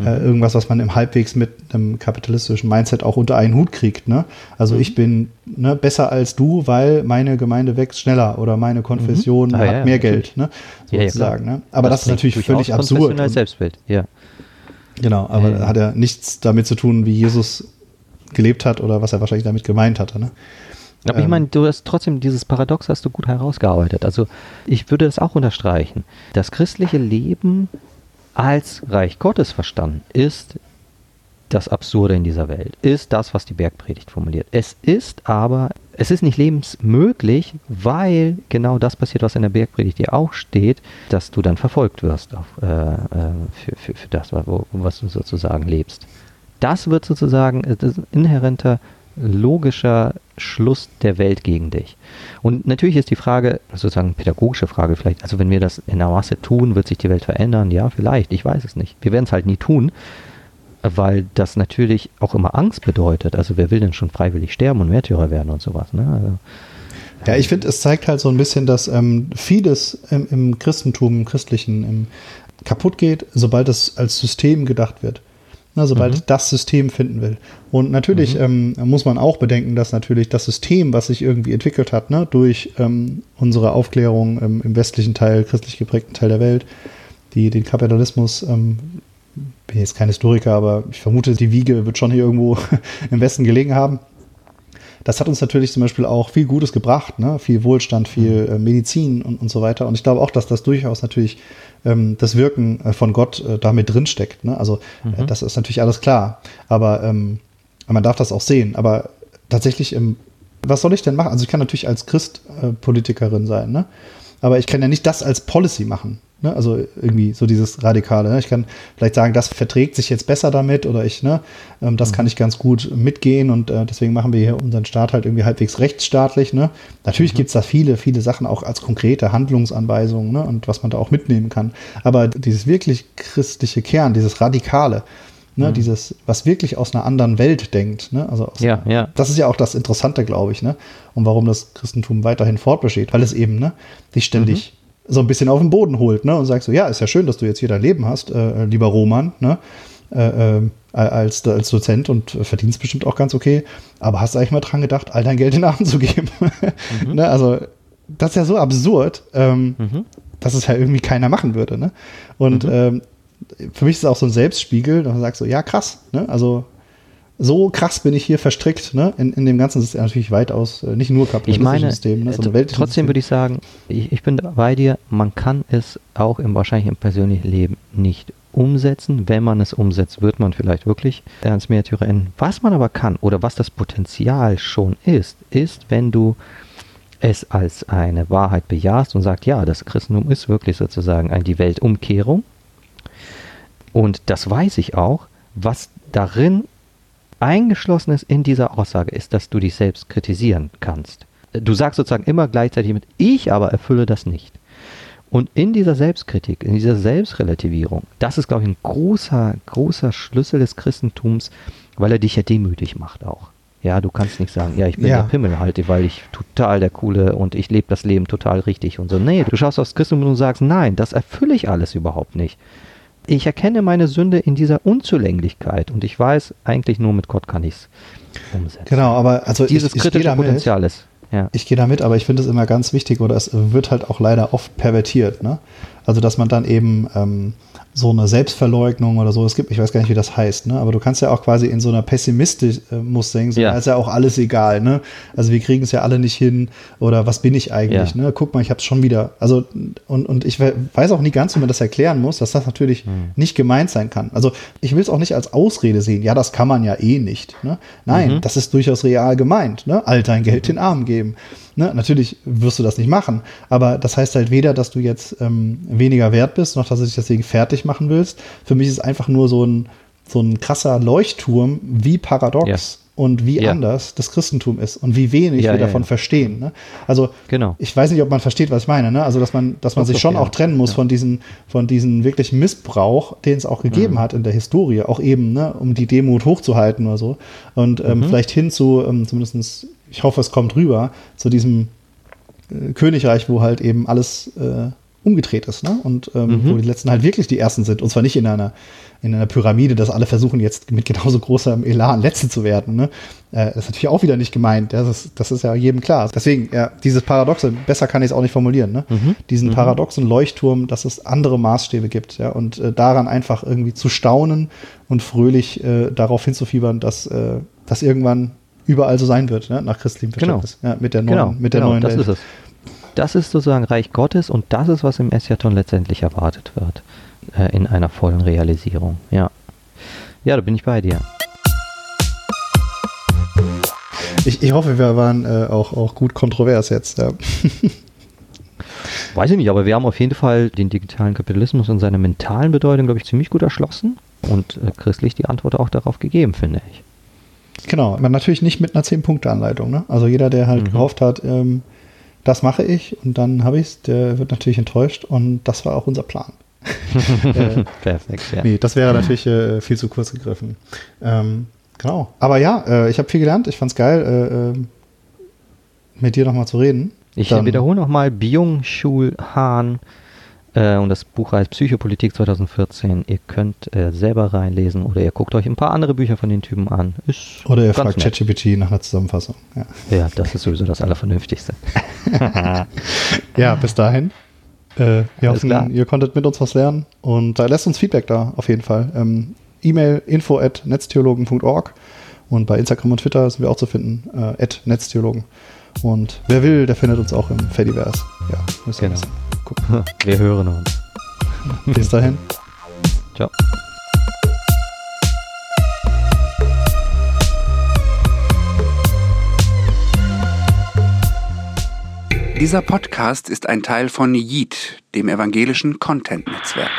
äh, irgendwas, was man im halbwegs mit einem kapitalistischen Mindset auch unter einen Hut kriegt. Ne? Also mhm. ich bin ne, besser als du, weil meine Gemeinde wächst schneller oder meine Konfession mhm. ah, hat ja, mehr ja, Geld, ne? sozusagen. Ja, ne? Aber das, das ist natürlich völlig absurd. Selbstbild, ja. Genau, aber ja. hat ja nichts damit zu tun, wie Jesus gelebt hat oder was er wahrscheinlich damit gemeint hatte. Ne? Aber ähm, ich meine, du hast trotzdem dieses Paradox hast du gut herausgearbeitet. Also ich würde das auch unterstreichen. Das christliche Leben als Reich Gottes verstanden ist das Absurde in dieser Welt, ist das, was die Bergpredigt formuliert. Es ist aber, es ist nicht lebensmöglich, weil genau das passiert, was in der Bergpredigt hier auch steht, dass du dann verfolgt wirst auf, äh, äh für, für, für, das, was du sozusagen lebst. Das wird sozusagen, ein inhärenter logischer Schluss der Welt gegen dich. Und natürlich ist die Frage, sozusagen pädagogische Frage vielleicht, also wenn wir das in der Masse tun, wird sich die Welt verändern? Ja, vielleicht, ich weiß es nicht. Wir werden es halt nie tun, weil das natürlich auch immer Angst bedeutet. Also wer will denn schon freiwillig sterben und Märtyrer werden und sowas? Ne? Also, ja, ich finde, es zeigt halt so ein bisschen, dass ähm, vieles im, im, Christentum, im Christlichen im, kaputt geht, sobald es als System gedacht wird ne, sobald mhm. das System finden will. Und natürlich mhm. ähm, muss man auch bedenken, dass natürlich das System, was sich irgendwie entwickelt hat, ne, durch ähm, unsere Aufklärung ähm, im westlichen Teil, christlich geprägten Teil der Welt, die den Kapitalismus, ähm, bin jetzt kein Historiker, aber ich vermute, die Wiege wird schon hier irgendwo im Westen gelegen haben. Das hat uns natürlich zum Beispiel auch viel Gutes gebracht, ne? viel Wohlstand, viel mhm. äh, Medizin und, und so weiter. Und ich glaube auch, dass das durchaus natürlich das Wirken äh, von Gott äh, damit drinsteckt. Ne? Also äh, mhm. das ist natürlich alles klar. Aber ähm, man darf das auch sehen. Aber tatsächlich, ähm, was soll ich denn machen? Also ich kann natürlich als Christ äh, Politikerin sein, ne? aber ich kann ja nicht das als Policy machen. Ne? Also irgendwie so dieses Radikale. Ne? Ich kann vielleicht sagen, das verträgt sich jetzt besser damit oder ich, ne, ähm, das mhm. kann ich ganz gut mitgehen und äh, deswegen machen wir hier unseren Staat halt irgendwie halbwegs rechtsstaatlich. Ne? Natürlich mhm. gibt es da viele, viele Sachen auch als konkrete Handlungsanweisungen ne? und was man da auch mitnehmen kann. Aber dieses wirklich christliche Kern, dieses Radikale, Ne, mhm. dieses, was wirklich aus einer anderen Welt denkt. Ne? Also aus, ja, ja. Das ist ja auch das Interessante, glaube ich, ne? Und warum das Christentum weiterhin fortbesteht, weil es eben ne, sich ständig so ein bisschen auf den Boden holt, ne? Und sagt so, ja, ist ja schön, dass du jetzt hier dein Leben hast, äh, lieber Roman, ne? Äh, äh, als, als Dozent und verdienst bestimmt auch ganz okay, aber hast du eigentlich mal dran gedacht, all dein Geld in den Arm zu geben? Mhm. ne? Also, das ist ja so absurd, ähm, mhm. dass es ja irgendwie keiner machen würde, ne? Und mhm. ähm, für mich ist es auch so ein Selbstspiegel, dass man sagt so, ja, krass, ne? Also, so krass bin ich hier verstrickt, ne? In, in dem ganzen System natürlich weitaus, äh, nicht nur kapitalistischen meine, System, ne? sondern Trotzdem System. würde ich sagen, ich, ich, bin bei dir, man kann es auch im wahrscheinlich im persönlichen Leben nicht umsetzen. Wenn man es umsetzt, wird man vielleicht wirklich als Märtyrer enden. Was man aber kann oder was das Potenzial schon ist, ist, wenn du es als eine Wahrheit bejahst und sagst, ja, das Christentum ist wirklich sozusagen eine die Weltumkehrung. Und das weiß ich auch, was darin eingeschlossen ist in dieser Aussage, ist, dass du dich selbst kritisieren kannst. Du sagst sozusagen immer gleichzeitig mit, ich aber erfülle das nicht. Und in dieser Selbstkritik, in dieser Selbstrelativierung, das ist, glaube ich, ein großer, großer Schlüssel des Christentums, weil er dich ja demütig macht auch. Ja, du kannst nicht sagen, ja, ich bin ja. der Pimmel halt, weil ich total der Coole und ich lebe das Leben total richtig und so. Nee, du schaust aufs Christentum und sagst, nein, das erfülle ich alles überhaupt nicht ich erkenne meine Sünde in dieser Unzulänglichkeit und ich weiß, eigentlich nur mit Gott kann ich es umsetzen. Genau, aber also dieses ich, kritische damit, Potenzial ist. Ja. Ich gehe damit, aber ich finde es immer ganz wichtig oder es wird halt auch leider oft pervertiert. Ne? Also dass man dann eben ähm, so eine Selbstverleugnung oder so. Es gibt, ich weiß gar nicht, wie das heißt, ne? aber du kannst ja auch quasi in so einer Pessimismus denken, so, ja. ist ja auch alles egal. Ne? Also wir kriegen es ja alle nicht hin oder was bin ich eigentlich? Ja. Ne? Guck mal, ich habe es schon wieder. Also und, und ich weiß auch nie ganz, wie man das erklären muss, dass das natürlich hm. nicht gemeint sein kann. Also ich will es auch nicht als Ausrede sehen. Ja, das kann man ja eh nicht. Ne? Nein, mhm. das ist durchaus real gemeint. Ne? All dein Geld mhm. den Armen geben. Ne? Natürlich wirst du das nicht machen, aber das heißt halt weder, dass du jetzt ähm, weniger wert bist, noch dass du dich deswegen fertig machen willst. Für mich ist es einfach nur so ein, so ein krasser Leuchtturm, wie paradox. Ja und wie ja. anders das Christentum ist und wie wenig ja, wir ja, davon verstehen. Ne? Also genau. ich weiß nicht, ob man versteht, was ich meine. Ne? Also dass man, dass man sich schon auch trennen muss von diesen, von diesen wirklichen Missbrauch, den es auch gegeben mhm. hat in der Historie, auch eben, ne, um die Demut hochzuhalten oder so. Und ähm, mhm. vielleicht hin zu, ähm, zumindest ich hoffe, es kommt rüber, zu diesem äh, Königreich, wo halt eben alles äh, umgedreht ist, ne? Und ähm, mhm. wo die letzten halt wirklich die ersten sind. Und zwar nicht in einer, in einer Pyramide, dass alle versuchen, jetzt mit genauso großem Elan Letzte zu werden. Ne? Äh, das ist natürlich auch wieder nicht gemeint. Das ist, das ist ja jedem klar. Deswegen, ja, dieses Paradoxe, besser kann ich es auch nicht formulieren, ne? Mhm. Diesen mhm. paradoxen Leuchtturm, dass es andere Maßstäbe gibt, ja, und äh, daran einfach irgendwie zu staunen und fröhlich äh, darauf hinzufiebern, dass, äh, dass irgendwann überall so sein wird, ne? nach christlichem genau. Verständnis. Genau. Ja, mit der neuen, genau. mit der genau, neuen das Welt. Ist es. Das ist sozusagen Reich Gottes und das ist, was im Eschaton letztendlich erwartet wird. Äh, in einer vollen Realisierung. Ja. Ja, da bin ich bei dir. Ich, ich hoffe, wir waren äh, auch, auch gut kontrovers jetzt. Ja. Weiß ich nicht, aber wir haben auf jeden Fall den digitalen Kapitalismus und seine mentalen Bedeutung, glaube ich, ziemlich gut erschlossen und äh, christlich die Antwort auch darauf gegeben, finde ich. Genau, aber natürlich nicht mit einer 10-Punkte-Anleitung. Ne? Also jeder, der halt mhm. gehofft hat, ähm, das mache ich und dann habe ich es, der wird natürlich enttäuscht und das war auch unser Plan. äh, Perfekt, ja. Nee, das wäre natürlich äh, viel zu kurz gegriffen. Ähm, genau. Aber ja, äh, ich habe viel gelernt. Ich fand es geil, äh, äh, mit dir nochmal zu reden. Ich dann, wiederhole nochmal Byung-Chul Han äh, und das Buch heißt Psychopolitik 2014. Ihr könnt äh, selber reinlesen oder ihr guckt euch ein paar andere Bücher von den Typen an. Ist oder ihr fragt ChatGPT nach einer Zusammenfassung. Ja. ja, das ist sowieso das Allervernünftigste. ja, bis dahin. Äh, wir hoffen, klar. ihr konntet mit uns was lernen und äh, lasst uns Feedback da auf jeden Fall. Ähm, E-Mail info at netztheologen.org und bei Instagram und Twitter sind wir auch zu finden, äh, at netztheologen. Und wer will, der findet uns auch im Fediverse. Ja, müssen genau. wir hören uns. Bis dahin. Ciao. Dieser Podcast ist ein Teil von Yeet, dem evangelischen Content-Netzwerk.